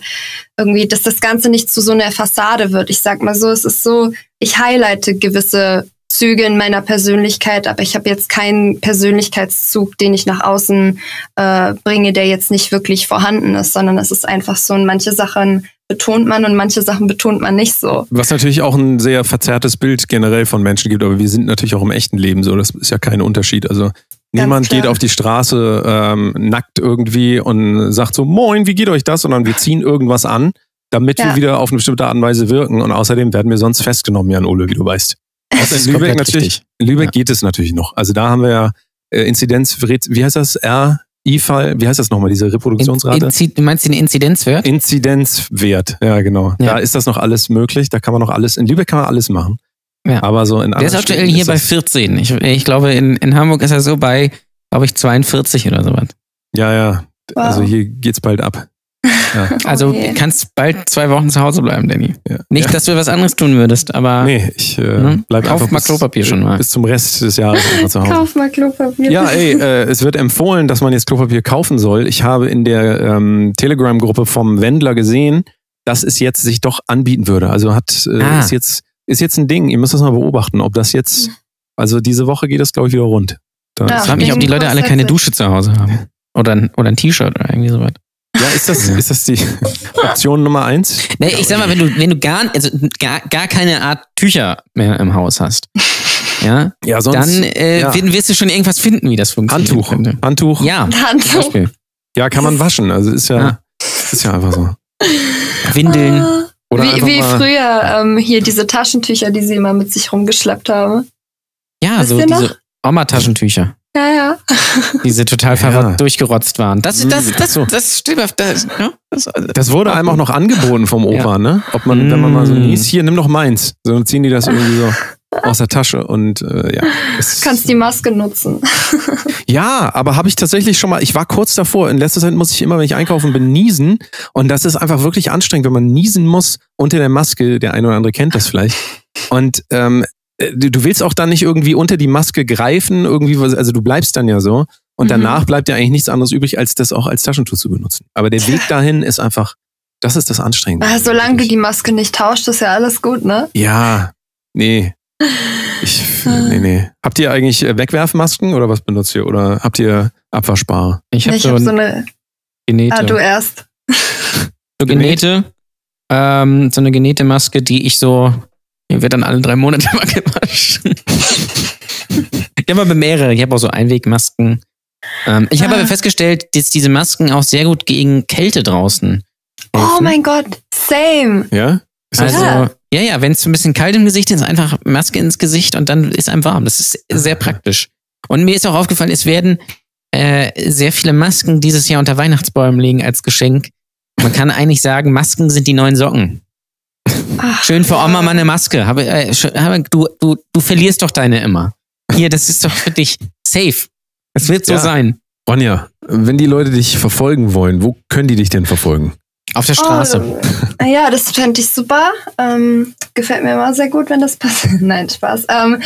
irgendwie, dass das Ganze nicht zu so einer Fassade wird. Ich sag mal so, es ist so, ich highlighte gewisse Züge in meiner Persönlichkeit, aber ich habe jetzt keinen Persönlichkeitszug, den ich nach außen äh, bringe, der jetzt nicht wirklich vorhanden ist, sondern es ist einfach so, und manche Sachen betont man und manche Sachen betont man nicht so. Was natürlich auch ein sehr verzerrtes Bild generell von Menschen gibt, aber wir sind natürlich auch im echten Leben so, das ist ja kein Unterschied. Also niemand geht auf die Straße ähm, nackt irgendwie und sagt so, moin, wie geht euch das? Sondern wir ziehen irgendwas an, damit ja. wir wieder auf eine bestimmte Art und Weise wirken und außerdem werden wir sonst festgenommen, Jan Ole, wie du weißt. Außer in Lübeck natürlich. In Lübeck ja. geht es natürlich noch. Also da haben wir ja äh, Inzidenz, wie heißt das? R, E-Fall, wie heißt das nochmal, diese Reproduktionsrate? Inzi du meinst den Inzidenzwert? Inzidenzwert, ja genau. Ja. Da ist das noch alles möglich. Da kann man noch alles, in Lübeck kann man alles machen. Ja. Aber so in Der ist aktuell Städten hier ist bei das- 14. Ich, ich glaube, in, in Hamburg ist er so bei, glaube ich, 42 oder sowas. Ja, ja. Wow. Also hier geht's bald ab. Ja. <laughs> Also Okay. kannst bald zwei Wochen zu Hause bleiben, Danny. Ja. Nicht, dass du was anderes tun würdest, aber Nee, ich äh, Mhm. bleib Kauf einfach mal Klopapier schon mal. bis zum Rest des Jahres einfach zu Hause. Kauf mal Klopapier. Ja, ey, <laughs> äh, es wird empfohlen, dass man jetzt Klopapier kaufen soll. Ich habe in der ähm, Telegram-Gruppe vom Wendler gesehen, dass es jetzt sich doch anbieten würde. Also hat äh, Ah. ist jetzt ist jetzt ein Ding. Ihr müsst das mal beobachten, ob das jetzt. Also diese Woche geht das glaube ich wieder rund. Da Ja. ich frage mich, ob die Leute alle keine. Dusche zu Hause haben. Oder ein, oder ein T-Shirt oder irgendwie sowas. Ja, ist das ist das die <laughs> Option Nummer eins? Nee, ich sag mal, wenn du, wenn du gar, also gar, gar keine Art Tücher mehr im Haus hast, <laughs> ja, Ja, sonst dann äh, ja. wirst du schon irgendwas finden, wie das funktioniert. Handtuch. Könnte. Handtuch. Ja. Ja, zum Beispiel. kann man waschen. Also ist ja, Ja. ist ja einfach so. Windeln. Oder wie wie früher ähm, hier diese Taschentücher, die sie immer mit sich rumgeschleppt haben. Ja, Wisst so diese Oma-Taschentücher, Ja, ja. <laughs> die sie total Ja. durchgerotzt waren. Das, Mm, das, das, so. das auf- Das, ja, das, Das wurde einem auch noch angeboten vom Opa, ne? Ob man, wenn man mal so Mm. niest, hier, nimm doch meins. So dann ziehen die das irgendwie so <laughs> aus der Tasche und äh, ja. Kannst die Maske nutzen. <laughs> Ja, aber habe ich tatsächlich schon mal, ich war kurz davor, in letzter Zeit muss ich immer, wenn ich einkaufen bin, niesen. Und das ist einfach wirklich anstrengend, wenn man niesen muss unter der Maske. Der eine oder andere kennt das vielleicht. Und ähm, äh, du du willst auch dann nicht irgendwie unter die Maske greifen, irgendwie, was- also du bleibst dann ja so. Und Mhm. danach bleibt ja eigentlich nichts anderes übrig, als das auch als Taschentuch zu benutzen. Aber der Weg <laughs> dahin ist einfach, das ist das Anstrengende. Ah, Solange du die Maske nicht tauscht, ist ja alles gut, ne? Ja, nee. <laughs> Ich, nee, nee. Habt ihr eigentlich äh, Wegwerfmasken oder was benutzt ihr? Oder habt ihr Abwaschbare? ich habe ich so, habe so eine. genähte, Ah, du erst. so genähte, ähm, so eine genähte Maske, die ich so, die wird dann alle drei Monate <laughs> mal gewaschen. ich habe aber mehrere, ich habe auch so Einwegmasken. Ähm, ich habe Ah. aber festgestellt, dass diese Masken auch sehr gut gegen Kälte draußen Oh helfen. mein Gott, same. Ja? Ist Also, Ja. ja, ja, wenn es ein bisschen kalt im Gesicht ist, einfach Maske ins Gesicht und dann ist einem warm. Das ist sehr praktisch. Und mir ist auch aufgefallen, es werden äh, sehr viele Masken dieses Jahr unter Weihnachtsbäumen liegen als Geschenk. Man kann eigentlich sagen, Masken sind die neuen Socken. Ach, Schön für Oma mal eine Maske. Habe, äh, du, du, du verlierst doch deine immer. Hier, das ist doch für dich safe. Es wird so Ja. sein. Ronja, wenn die Leute dich verfolgen wollen, wo können die dich denn verfolgen? Auf der Straße. Oh, ja, das fände ich super. Ähm, gefällt mir immer sehr gut, wenn das passiert. <laughs> Nein, Spaß. Ähm,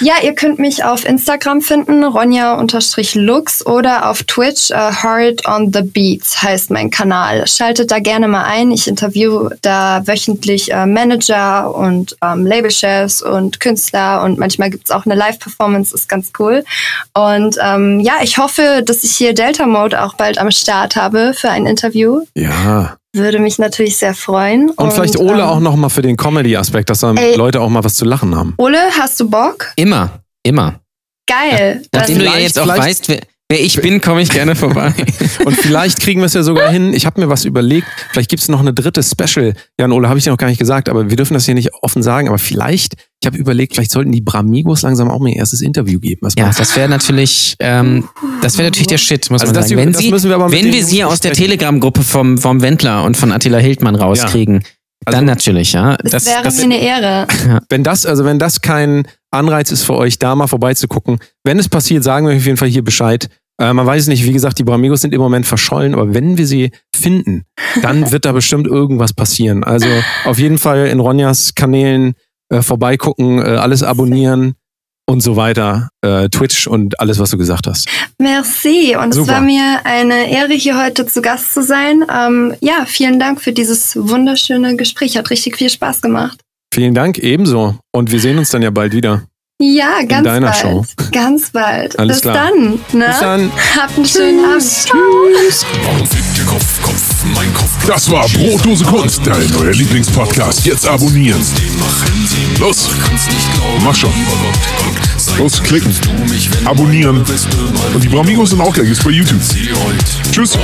ja, ihr könnt mich auf Instagram finden, Ronja-Lux oder auf Twitch, äh, Hard on the Beats heißt mein Kanal. Schaltet da gerne mal ein. Ich interview da wöchentlich äh, Manager und ähm, Labelchefs und Künstler und manchmal gibt's auch eine Live-Performance, ist ganz cool. Und ähm, ja, ich hoffe, dass ich hier Delta Mode auch bald am Start habe für ein Interview. Ja. Würde mich natürlich sehr freuen. Und, vielleicht Ole ähm, auch noch mal für den Comedy-Aspekt, dass dann Ey. Leute auch mal was zu lachen haben. Ole, hast du Bock? Immer. Immer. Geil. Nachdem du ja jetzt auch vielleicht- weißt, wer, wer ich bin, komme ich gerne vorbei. <laughs> Und vielleicht kriegen wir es ja sogar hin. Ich habe mir was überlegt. Vielleicht gibt es noch eine dritte Special. Jan Ole, habe ich dir noch gar nicht gesagt, aber wir dürfen das hier nicht offen sagen. Aber vielleicht, ich habe überlegt, vielleicht sollten die Bramigos langsam auch mal ihr erstes Interview geben. Was Ja, das wäre natürlich, ähm, das wäre natürlich der Shit, muss Also man das sagen. Wenn, das sie, müssen wir wenn wir sie aus der. Telegram-Gruppe vom, vom Wendler und von Attila Hildmann rauskriegen, Also- dann natürlich, ja. Das, Das, wäre das, mir eine Ehre. <laughs> Wenn das, also wenn das kein Anreiz ist für euch, da mal vorbeizugucken, wenn es passiert, sagen wir euch auf jeden Fall hier Bescheid. Äh, man weiß es nicht, wie gesagt, die Bramigos sind im Moment verschollen, aber wenn wir sie finden, dann <laughs> wird da bestimmt irgendwas passieren. Also auf jeden Fall in Ronjas Kanälen äh, vorbeigucken, äh, alles abonnieren und so weiter. Äh, Twitch und alles, was du gesagt hast. Merci. Und Super. es war mir eine Ehre, hier heute zu Gast zu sein. Ähm, ja, vielen Dank für dieses wunderschöne Gespräch. Hat richtig viel Spaß gemacht. Vielen Dank, ebenso. Und wir sehen uns dann ja bald wieder. Ja, ganz deiner bald. Show. Ganz bald. Alles Bis klar. dann. Ne? Bis dann. Habt einen schönen Abend. Kopf? Das war Brotdose Kunst, dein neuer Lieblingspodcast. Jetzt abonnieren. Los, mach schon. Los, klicken, abonnieren. Und die Bramigos sind auch geil, jetzt bei YouTube. Tschüss.